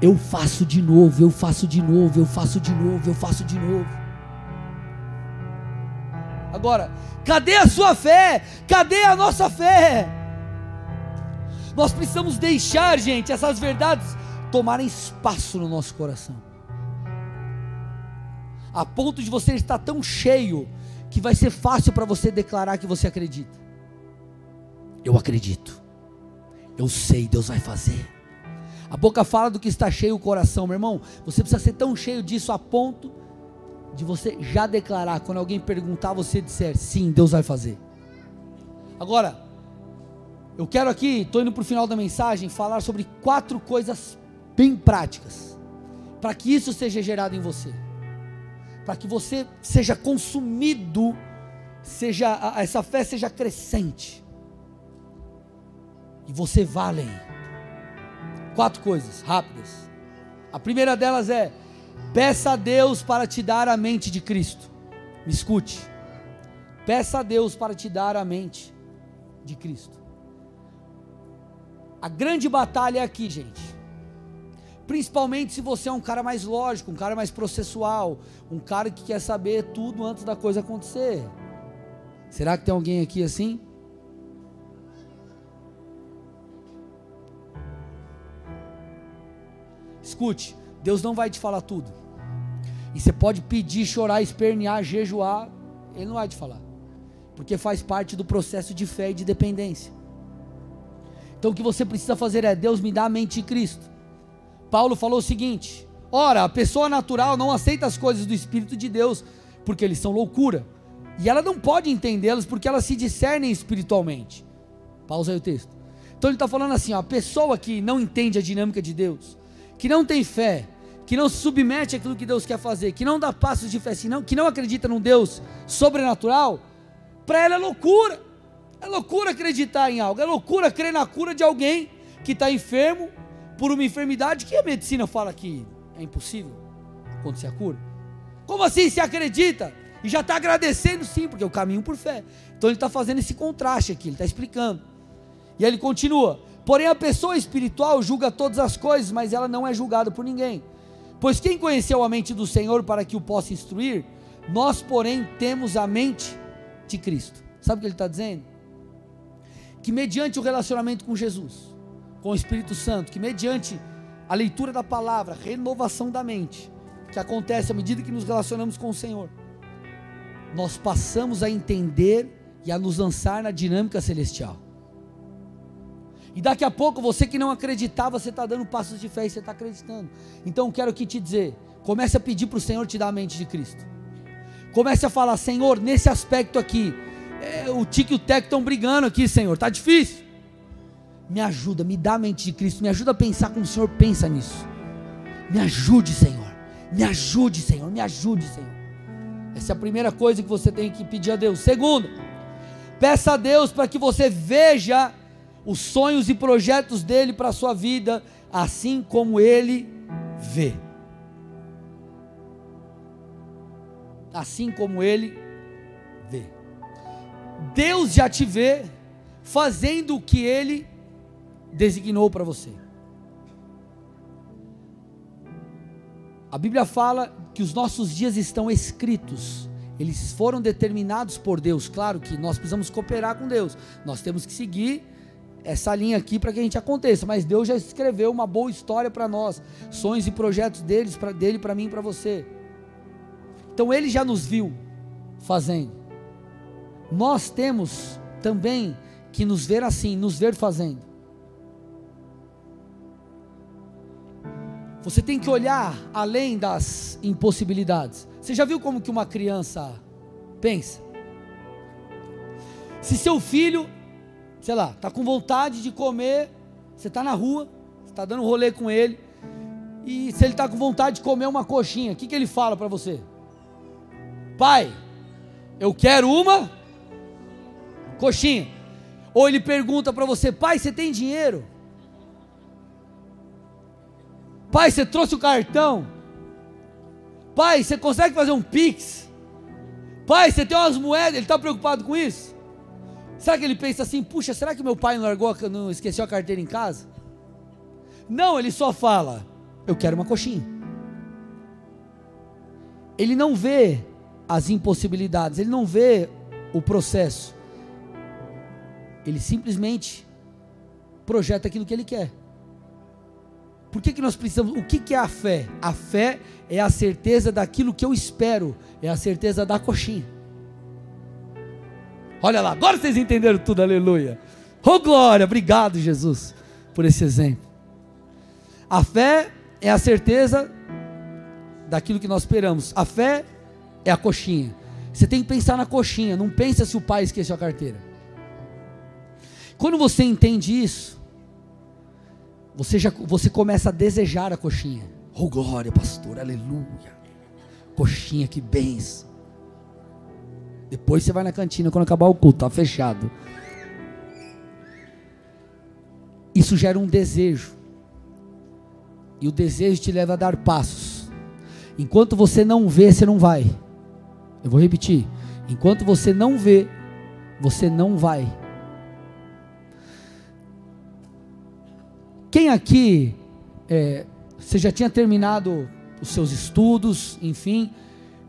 Eu faço de novo, eu faço de novo, eu faço de novo, eu faço de novo. Agora, cadê a sua fé? Cadê a nossa fé? Nós precisamos deixar, gente, essas verdades tomarem espaço no nosso coração. A ponto de você estar tão cheio que vai ser fácil para você declarar que você acredita. Eu acredito. Eu sei, Deus vai fazer. A boca fala do que está cheio o coração, meu irmão. Você precisa ser tão cheio disso a ponto de você já declarar, quando alguém perguntar, você disser: sim, Deus vai fazer. Agora, eu quero aqui, estou indo para o final da mensagem, falar sobre quatro coisas bem práticas, para que isso seja gerado em você, para que você seja consumido, seja essa fé seja crescente, e você vá além. Quatro coisas rápidas. A primeira delas é: peça a Deus para te dar a mente de Cristo. Me escute. Peça a Deus para te dar a mente de Cristo. A grande batalha é aqui, gente. Principalmente se você é um cara mais lógico, um cara mais processual, um cara que quer saber tudo antes da coisa acontecer. Será que tem alguém aqui assim? Escute, Deus não vai te falar tudo. E você pode pedir, chorar, espernear, jejuar, Ele não vai te falar. Porque faz parte do processo de fé e de dependência. Então o que você precisa fazer é: Deus me dá a mente de Cristo. Paulo falou o seguinte: ora, a pessoa natural não aceita as coisas do Espírito de Deus, porque eles são loucura. E ela não pode entendê-las porque elas se discernem espiritualmente. Pausa aí o texto. Então ele está falando assim: ó, a pessoa que não entende a dinâmica de Deus, que não tem fé, que não se submete àquilo que Deus quer fazer, que não dá passos de fé, senão, que não acredita num Deus sobrenatural, para ela é loucura. É loucura acreditar em algo, é loucura crer na cura de alguém que está enfermo por uma enfermidade que a medicina fala que é impossível acontecer a cura. Como assim se acredita? E já está agradecendo sim, porque é o caminho por fé. Então ele está fazendo esse contraste aqui, ele está explicando. E aí ele continua: Porém, a pessoa espiritual julga todas as coisas, mas ela não é julgada por ninguém. Pois quem conheceu a mente do Senhor para que o possa instruir? Nós, porém, temos a mente de Cristo. Sabe o que ele está dizendo? Que mediante o relacionamento com Jesus, com o Espírito Santo, que mediante a leitura da palavra, renovação da mente, que acontece à medida que nos relacionamos com o Senhor, nós passamos a entender e a nos lançar na dinâmica celestial. E daqui a pouco você que não acreditava, você está dando passos de fé e você está acreditando. Então quero aqui te dizer: comece a pedir para o Senhor te dar a mente de Cristo. Comece a falar, Senhor, nesse aspecto aqui, é, o Tique e o Teco estão brigando aqui, Senhor, está difícil. Me ajuda, me dá a mente de Cristo, me ajuda a pensar como o Senhor pensa nisso. Me ajude, Senhor. Me ajude, Senhor. Me ajude, Senhor. Essa é a primeira coisa que você tem que pedir a Deus. Segundo, peça a Deus para que você veja os sonhos e projetos dele para a sua vida, assim como ele vê. Assim como ele vê. Deus já te vê fazendo o que ele designou para você. A Bíblia fala que os nossos dias estão escritos, eles foram determinados por Deus. Claro que nós precisamos cooperar com Deus, nós temos que seguir essa linha aqui para que a gente aconteça, mas Deus já escreveu uma boa história para nós, sonhos e projetos deles, pra, dele para mim e para você. Então ele já nos viu fazendo. Nós temos também que nos ver assim, nos ver fazendo. Você tem que olhar além das impossibilidades. Você já viu como que uma criança pensa? Se seu filho, sei lá, está com vontade de comer, você está na rua, está dando um rolê com ele, e se ele está com vontade de comer uma coxinha, o que, que ele fala para você? Pai, eu quero uma coxinha. Ou ele pergunta para você, pai, você tem dinheiro? Pai, você trouxe o cartão? Pai, você consegue fazer um pix? Pai, você tem umas moedas? Ele está preocupado com isso? Será que ele pensa assim, puxa, será que meu pai não largou, não esqueceu a carteira em casa? Não, ele só fala, eu quero uma coxinha. Ele não vê as impossibilidades, ele não vê o processo. Ele simplesmente projeta aquilo que ele quer. Por que, que nós precisamos? O que, que é a fé? A fé é a certeza daquilo que eu espero, é a certeza da coxinha. Olha lá, agora vocês entenderam tudo, aleluia. Oh glória, obrigado Jesus por esse exemplo. A fé é a certeza daquilo que nós esperamos. A fé é a coxinha. Você tem que pensar na coxinha, não pensa se o pai esqueceu a carteira. Quando você entende isso, você já você começa a desejar a coxinha. Oh glória, pastor, aleluia. Coxinha, que benção. Depois você vai na cantina quando acabar o culto, tá fechado. Isso gera um desejo. E o desejo te leva a dar passos. Enquanto você não vê, você não vai. Eu vou repetir. Enquanto você não vê, você não vai. Quem aqui, é, você já tinha terminado os seus estudos, enfim,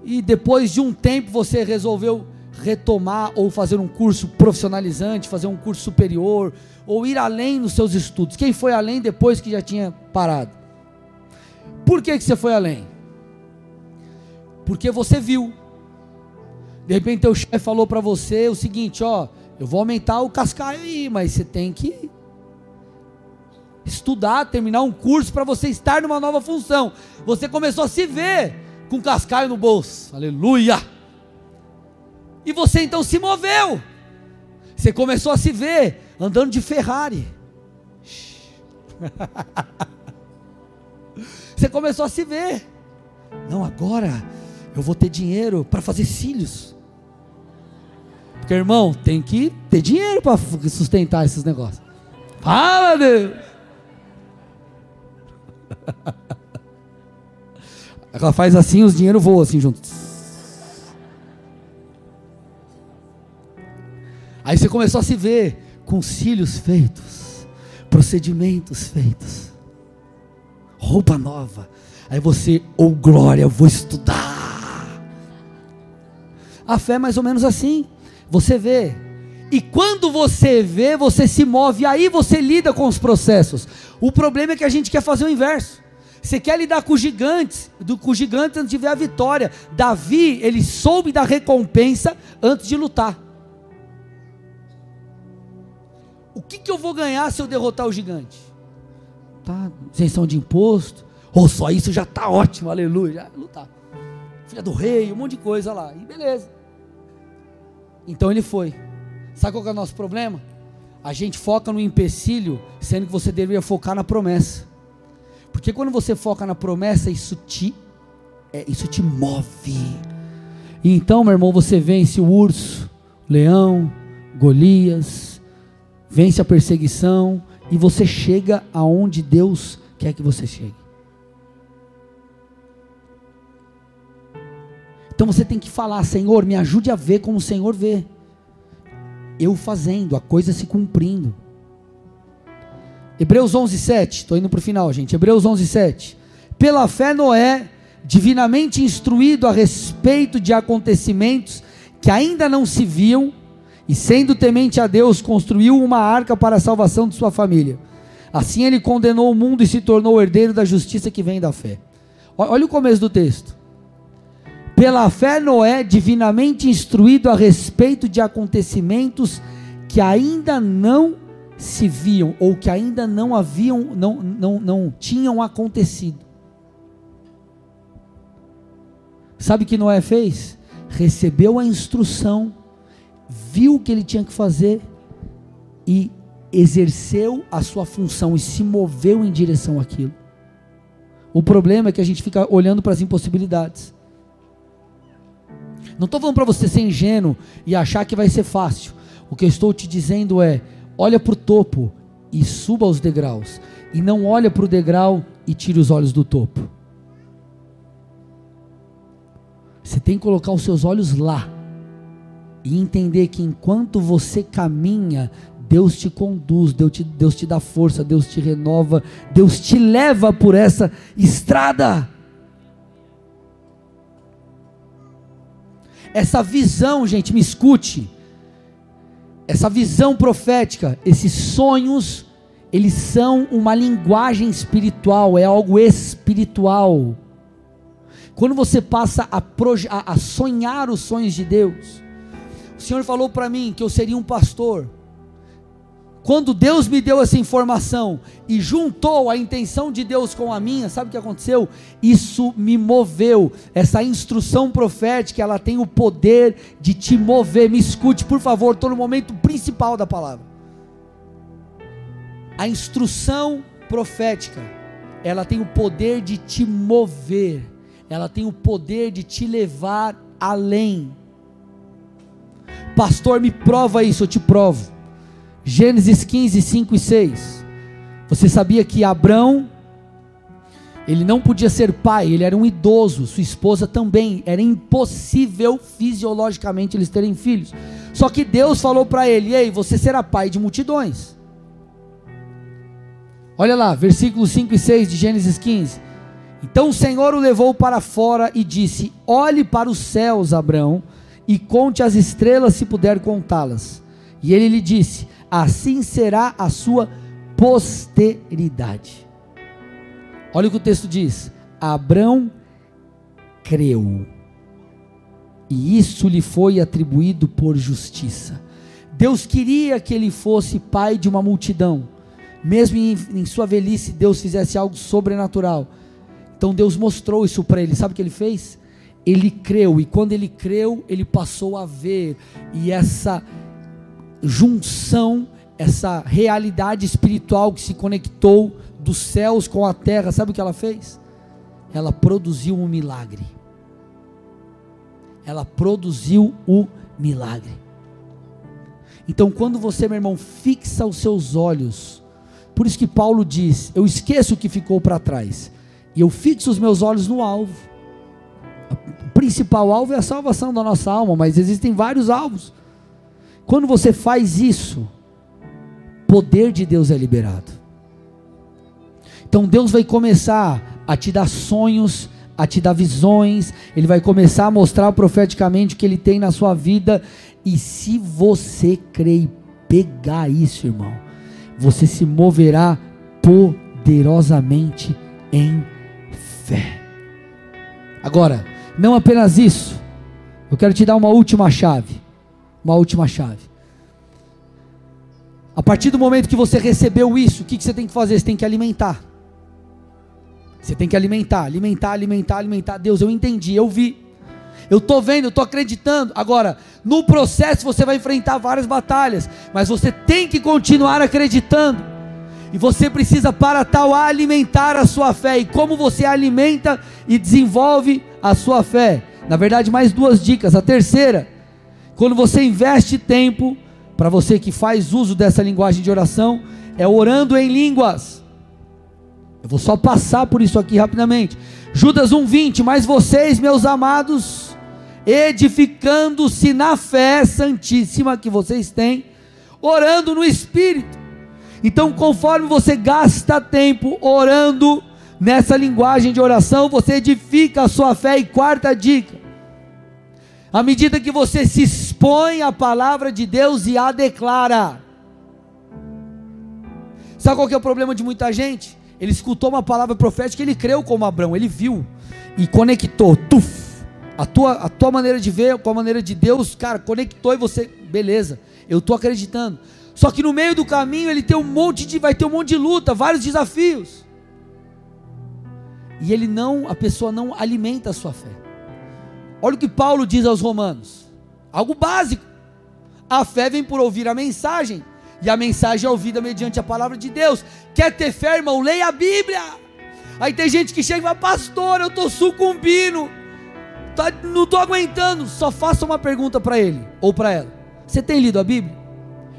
e depois de um tempo você resolveu retomar ou fazer um curso profissionalizante, fazer um curso superior, ou ir além nos seus estudos? Quem foi além depois que já tinha parado? Por que, que você foi além? Porque você viu. De repente o chefe falou para você o seguinte, ó, eu vou aumentar o cascaio aí, mas você tem que estudar, terminar um curso para você estar numa nova função. Você começou a se ver com cascaio no bolso. Aleluia! E você então se moveu. Você começou a se ver andando de Ferrari. [laughs] Você começou a se ver. Não, agora eu vou ter dinheiro para fazer cílios. Porque, irmão, tem que ter dinheiro para sustentar esses negócios. Fala, Deus! [laughs] Ela faz assim, os dinheiro voam assim juntos. Aí você começou a se ver com cílios feitos, procedimentos feitos, roupa nova. Aí você, oh glória, eu vou estudar. A fé é mais ou menos assim. Você vê, e quando você vê, você se move, aí você lida com os processos. O problema é que a gente quer fazer o inverso. Você quer lidar com os gigantes, do, com os gigantes antes de ver a vitória. Davi, ele soube da recompensa antes de lutar. O que, que eu vou ganhar se eu derrotar o gigante? Tá, isenção de imposto, ou só isso já está ótimo, aleluia, lutar. Filha do rei, um monte de coisa lá, e beleza. Então ele foi. Sabe qual é o nosso problema? A gente foca no empecilho, sendo que você deveria focar na promessa. Porque quando você foca na promessa, isso te, é, isso te move. E então, meu irmão, você vence o urso, o leão, Golias, vence a perseguição e você chega aonde Deus quer que você chegue. Então você tem que falar, Senhor, me ajude a ver como o Senhor vê eu fazendo, a coisa se cumprindo. Hebreus 11, 7, estou indo para o final, gente. Hebreus 11, 7. Pela fé, Noé, divinamente instruído a respeito de acontecimentos que ainda não se viam, e sendo temente a Deus, construiu uma arca para a salvação de sua família. Assim ele condenou o mundo e se tornou herdeiro da justiça que vem da fé. Olha o começo do texto. Pela fé, Noé, divinamente instruído a respeito de acontecimentos que ainda não se viam ou que ainda não haviam, não, não, não tinham acontecido. Sabe o que Noé fez? Recebeu a instrução, viu o que ele tinha que fazer e exerceu a sua função e se moveu em direção àquilo. O problema é que a gente fica olhando para as impossibilidades. Não estou falando para você ser ingênuo e achar que vai ser fácil. O que eu estou te dizendo é: olha para o topo e suba os degraus. E não olha para o degrau e tire os olhos do topo. Você tem que colocar os seus olhos lá. E entender que enquanto você caminha, Deus te conduz, Deus te, Deus te dá força, Deus te renova, Deus te leva por essa estrada. Essa visão, gente, me escute. Essa visão profética, esses sonhos, eles são uma linguagem espiritual, é algo espiritual. Quando você passa a, a, a sonhar os sonhos de Deus, o Senhor falou para mim que eu seria um pastor. Quando Deus me deu essa informação e juntou a intenção de Deus com a minha, sabe o que aconteceu? Isso me moveu. Essa instrução profética, ela tem o poder de te mover. Me escute, por favor, estou no momento principal da palavra. A instrução profética, ela tem o poder de te mover. Ela tem o poder de te levar além. Pastor, me prova isso, eu te provo. Gênesis 15, 5 e 6. Você sabia que Abrão, ele não podia ser pai, ele era um idoso, sua esposa também, era impossível fisiologicamente eles terem filhos. Só que Deus falou para ele: Ei, você será pai de multidões. Olha lá, versículos 5 e 6 de Gênesis 15. Então o Senhor o levou para fora e disse: Olhe para os céus, Abrão, e conte as estrelas se puder contá-las. E ele lhe disse: assim será a sua posteridade. Olha o que o texto diz: Abrão creu, e isso lhe foi atribuído por justiça. Deus queria que ele fosse pai de uma multidão, mesmo em, em sua velhice, Deus fizesse algo sobrenatural. Então Deus mostrou isso para ele. Sabe o que ele fez? Ele creu, e quando ele creu, ele passou a ver, e essa junção, essa realidade espiritual que se conectou dos céus com a terra, sabe o que ela fez? Ela produziu um milagre. Ela produziu o milagre. Então, quando você, meu irmão, fixa os seus olhos, por isso que Paulo diz: Eu esqueço o que ficou para trás, e eu fixo os meus olhos no alvo. Principal alvo é a salvação da nossa alma, mas existem vários alvos. Quando você faz isso, poder de Deus é liberado. Então Deus vai começar a te dar sonhos, a te dar visões, Ele vai começar a mostrar profeticamente o que Ele tem na sua vida. E se você crer pegar isso, irmão, você se moverá poderosamente em fé. Agora, não apenas isso, eu quero te dar uma última chave. Uma última chave. A partir do momento que você recebeu isso, o que, você tem que fazer? Você tem que alimentar. Você tem que alimentar, alimentar, alimentar, alimentar. Deus, eu entendi, eu vi. Eu estou vendo, eu estou acreditando. Agora, no processo você vai enfrentar várias batalhas, mas você tem que continuar acreditando. E você precisa, para tal, alimentar a sua fé. E como você alimenta e desenvolve a sua fé? Na verdade, mais duas dicas. A terceira, quando você investe tempo, para você que faz uso dessa linguagem de oração, é orando em línguas. Eu vou só passar por isso aqui rapidamente. Judas 1:20, mas vocês, meus amados, edificando-se na fé santíssima que vocês têm, orando no espírito. Então, conforme você gasta tempo orando nessa linguagem de oração, você edifica a sua fé. E quarta dica: à medida que você se expõe à palavra de Deus e a declara. Sabe qual que é o problema de muita gente? Ele escutou uma palavra profética, ele creu como Abraão, ele viu e conectou. Tuf, a tua, a tua maneira de ver com a maneira de Deus, cara, conectou e você, beleza, eu estou acreditando. Só que no meio do caminho ele tem um monte de, vai ter um monte de luta, vários desafios. E ele não, a pessoa não alimenta a sua fé. Olha o que Paulo diz aos Romanos, algo básico. A fé vem por ouvir a mensagem, e a mensagem é ouvida mediante a palavra de Deus. Quer ter fé, irmão? Leia a Bíblia. Aí tem gente que chega e fala, pastor, eu estou sucumbindo, tá, não estou aguentando. Só faça uma pergunta para ele ou para ela: Você tem lido a Bíblia?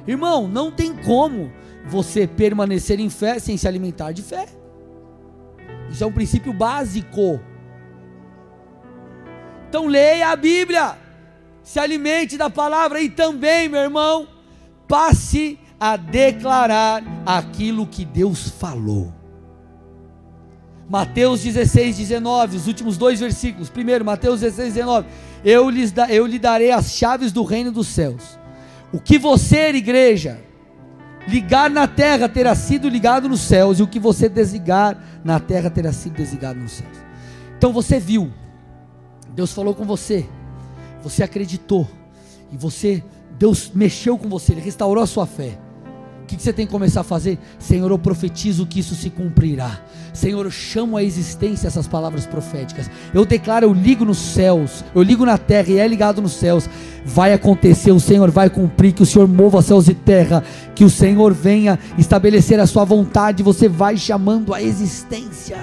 Irmão, não tem como você permanecer em fé sem se alimentar de fé. Isso é um princípio básico. Então leia a Bíblia, se alimente da palavra e também, meu irmão, passe a declarar aquilo que Deus falou. Mateus 16, 19, os últimos dois versículos. Primeiro, Mateus 16, 19. Eu, lhes da, eu lhe darei as chaves do reino dos céus. O que você, igreja, ligar na terra terá sido ligado nos céus, e o que você desligar na terra terá sido desligado nos céus. Então você viu, Deus falou com você, você acreditou, e você, Deus mexeu com você, Ele restaurou a sua fé que, que você tem que começar a fazer? Senhor, eu profetizo que isso se cumprirá. Senhor, eu chamo à existência essas palavras proféticas. Eu declaro, eu ligo nos céus, eu ligo na terra e é ligado nos céus. Vai acontecer, o Senhor vai cumprir, que o Senhor mova céus e terra, que o Senhor venha estabelecer a sua vontade, você vai chamando à existência.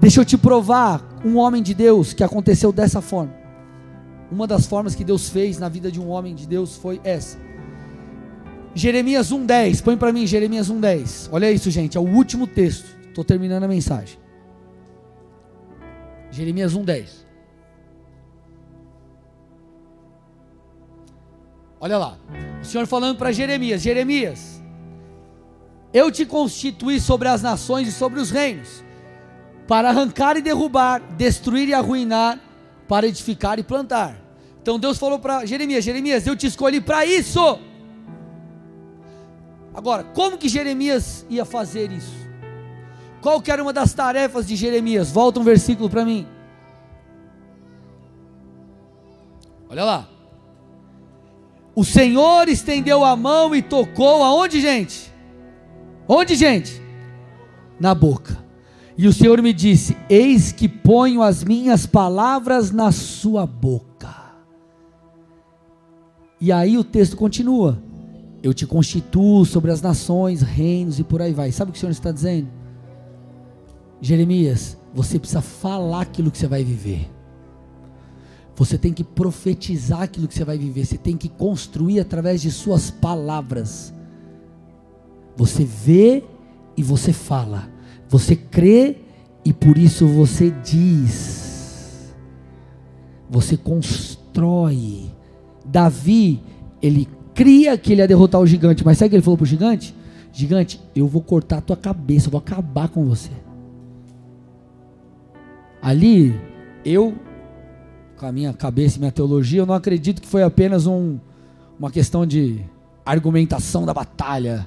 Deixa eu te provar um homem de Deus que aconteceu dessa forma. Uma das formas que Deus fez na vida de um homem de Deus foi essa. Jeremias 1:10, põe para mim Jeremias 1:10. Olha isso, gente, é o último texto. Estou terminando a mensagem. Jeremias 1:10. Olha lá. O Senhor falando para Jeremias: Jeremias, eu te constituí sobre as nações e sobre os reinos, para arrancar e derrubar, destruir e arruinar, para edificar e plantar. Então Deus falou para Jeremias: Jeremias, eu te escolhi para isso Agora, como que Jeremias ia fazer isso? Qual que era uma das tarefas de Jeremias? Volta um versículo para mim. Olha lá. O Senhor estendeu a mão e tocou aonde, gente? Onde, gente? Na boca. E o Senhor me disse: Eis que ponho as minhas palavras na sua boca. E aí o texto continua. Eu te constituo sobre as nações, reinos e por aí vai. Sabe o que o Senhor está dizendo? Jeremias, você precisa falar aquilo que você vai viver. Você tem que profetizar aquilo que você vai viver. Você tem que construir através de suas palavras. Você vê e você fala. Você crê E por isso você diz, você constrói. Davi, ele cria que ele ia derrotar o gigante, mas sabe o que ele falou para o gigante? Gigante, eu vou cortar a tua cabeça, eu vou acabar com você. Ali, eu, com a minha cabeça e minha teologia, eu não acredito que foi apenas um, uma questão de argumentação da batalha.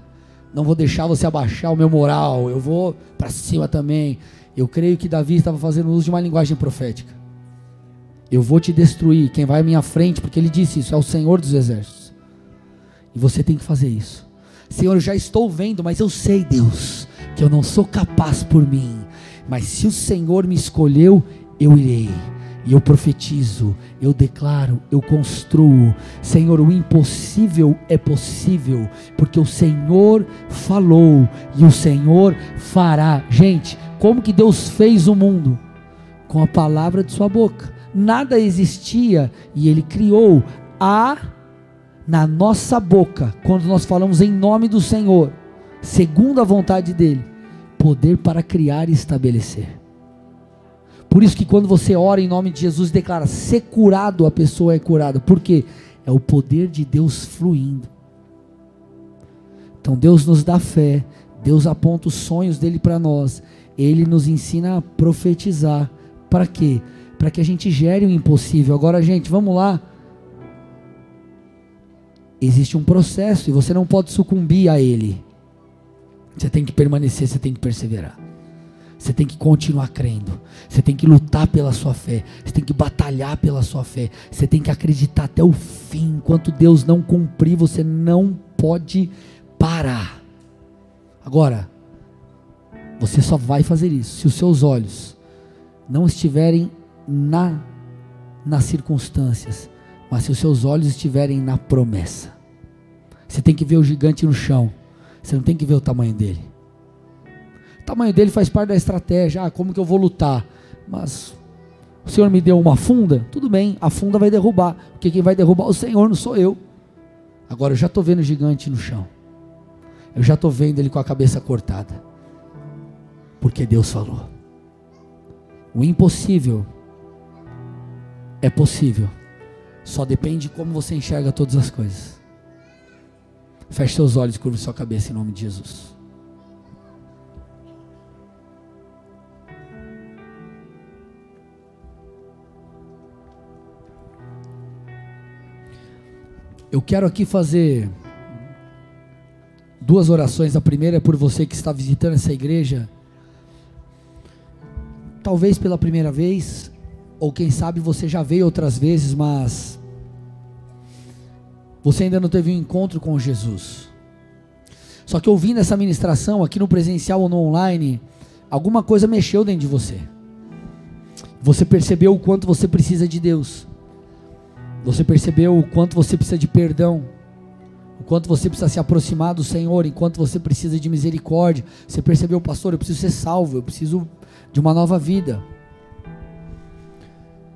Não vou deixar você abaixar o meu moral, eu vou para cima também. Eu creio que Davi estava fazendo uso de uma linguagem profética. Eu vou te destruir, quem vai à minha frente, porque ele disse isso, é o Senhor dos Exércitos. E você tem que fazer isso. Senhor, eu já estou vendo, mas eu sei, Deus, que eu não sou capaz por mim. Mas se o Senhor me escolheu, eu irei. E eu profetizo, eu declaro, eu construo. Senhor, o impossível é possível, porque o Senhor falou e o Senhor fará. Gente, como que Deus fez o mundo? Com a palavra de sua boca. Nada existia e ele criou. a na nossa boca, quando nós falamos em nome do Senhor, segundo a vontade dele, poder para criar e estabelecer. Por isso que quando você ora em nome de Jesus, declara ser curado, a pessoa é curada. Por quê? É o poder de Deus fluindo. Então Deus nos dá fé, Deus aponta os sonhos dele para nós, ele nos ensina a profetizar. Para quê? Para que a gente gere o impossível. Agora, gente, vamos lá existe um processo e você não pode sucumbir a ele. Você tem que permanecer, você tem que perseverar. Você tem que continuar crendo. Você tem que lutar pela sua fé. Você tem que batalhar pela sua fé. Você tem que acreditar até o fim. Enquanto Deus não cumprir, você não pode parar. Agora, você só vai fazer isso se os seus olhos não estiverem na nas circunstâncias, mas se os seus olhos estiverem na promessa. Você tem que ver o gigante no chão. Você não tem que ver o tamanho dele. O tamanho dele faz parte da estratégia. Ah, como que eu vou lutar? Mas o Senhor me deu uma funda, tudo bem, a funda vai derrubar. Porque quem vai derrubar o Senhor não sou eu. Agora eu já estou vendo o gigante no chão. Eu já estou vendo ele com a cabeça cortada. Porque Deus falou. O impossível é possível. Só depende de como você enxerga todas as coisas. Feche seus olhos curve sua cabeça em nome de Jesus. Eu quero aqui fazer duas orações. A primeira é por você que está visitando essa igreja, talvez pela primeira vez, ou quem sabe você já veio outras vezes, mas você ainda não teve um encontro com Jesus. Só que ouvindo essa ministração aqui no presencial ou no online, alguma coisa mexeu dentro de você. Você percebeu o quanto você precisa de Deus. Você percebeu o quanto você precisa de perdão. O quanto você precisa se aproximar do Senhor, enquanto você precisa de misericórdia. Você percebeu, pastor, eu preciso ser salvo, eu preciso de uma nova vida.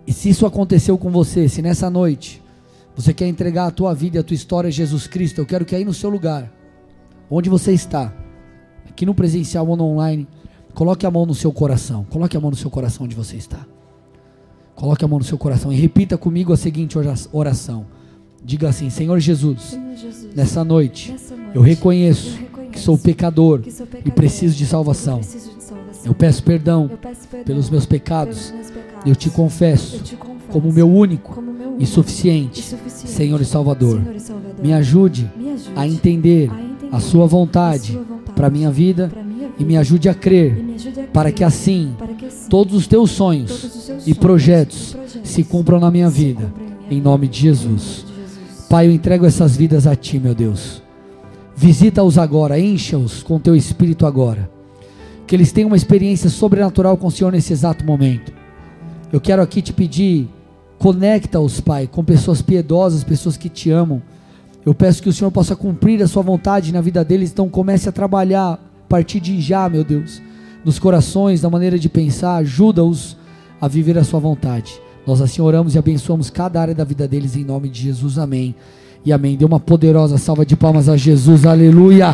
E se isso aconteceu com você, se nessa noite você quer entregar a tua vida e a tua história a Jesus Cristo? Eu quero que aí no seu lugar, onde você está, aqui no presencial ou no online, coloque a mão no seu coração. Coloque a mão no seu coração onde você está. Coloque a mão no seu coração e repita comigo a seguinte oração. Diga assim: Senhor Jesus, Senhor Jesus nessa, noite, nessa noite, eu reconheço, eu reconheço que, sou pecador, que sou pecador e preciso de salvação. Eu, peço perdão, eu peço perdão pelos, meus pecados, pelos meus pecados. Eu te confesso, eu te confesso como meu único, como meu único e, suficiente, Senhor, e Salvador. Me, ajude a entender, a, Sua vontade, para a minha vida, e me ajude a crer, para, que assim, assim todos os teus sonhos, e, e projetos se cumpram na minha vida. Em nome de Jesus. Pai, eu entrego essas vidas a Ti, meu Deus. Visita-os agora, encha-os com Teu Espírito agora. Que eles tenham uma experiência sobrenatural com o Senhor nesse exato momento. Eu quero aqui te pedir Conecta-os, Pai, com pessoas piedosas, pessoas que te amam. Eu peço que o Senhor possa cumprir a sua vontade na vida deles, então comece a trabalhar a partir de já, meu Deus, nos corações, na maneira de pensar, ajuda-os a viver a sua vontade. Nós assim oramos e abençoamos cada área da vida deles em nome de Jesus. Amém. E amém. Dê uma poderosa salva de palmas a Jesus. Aleluia.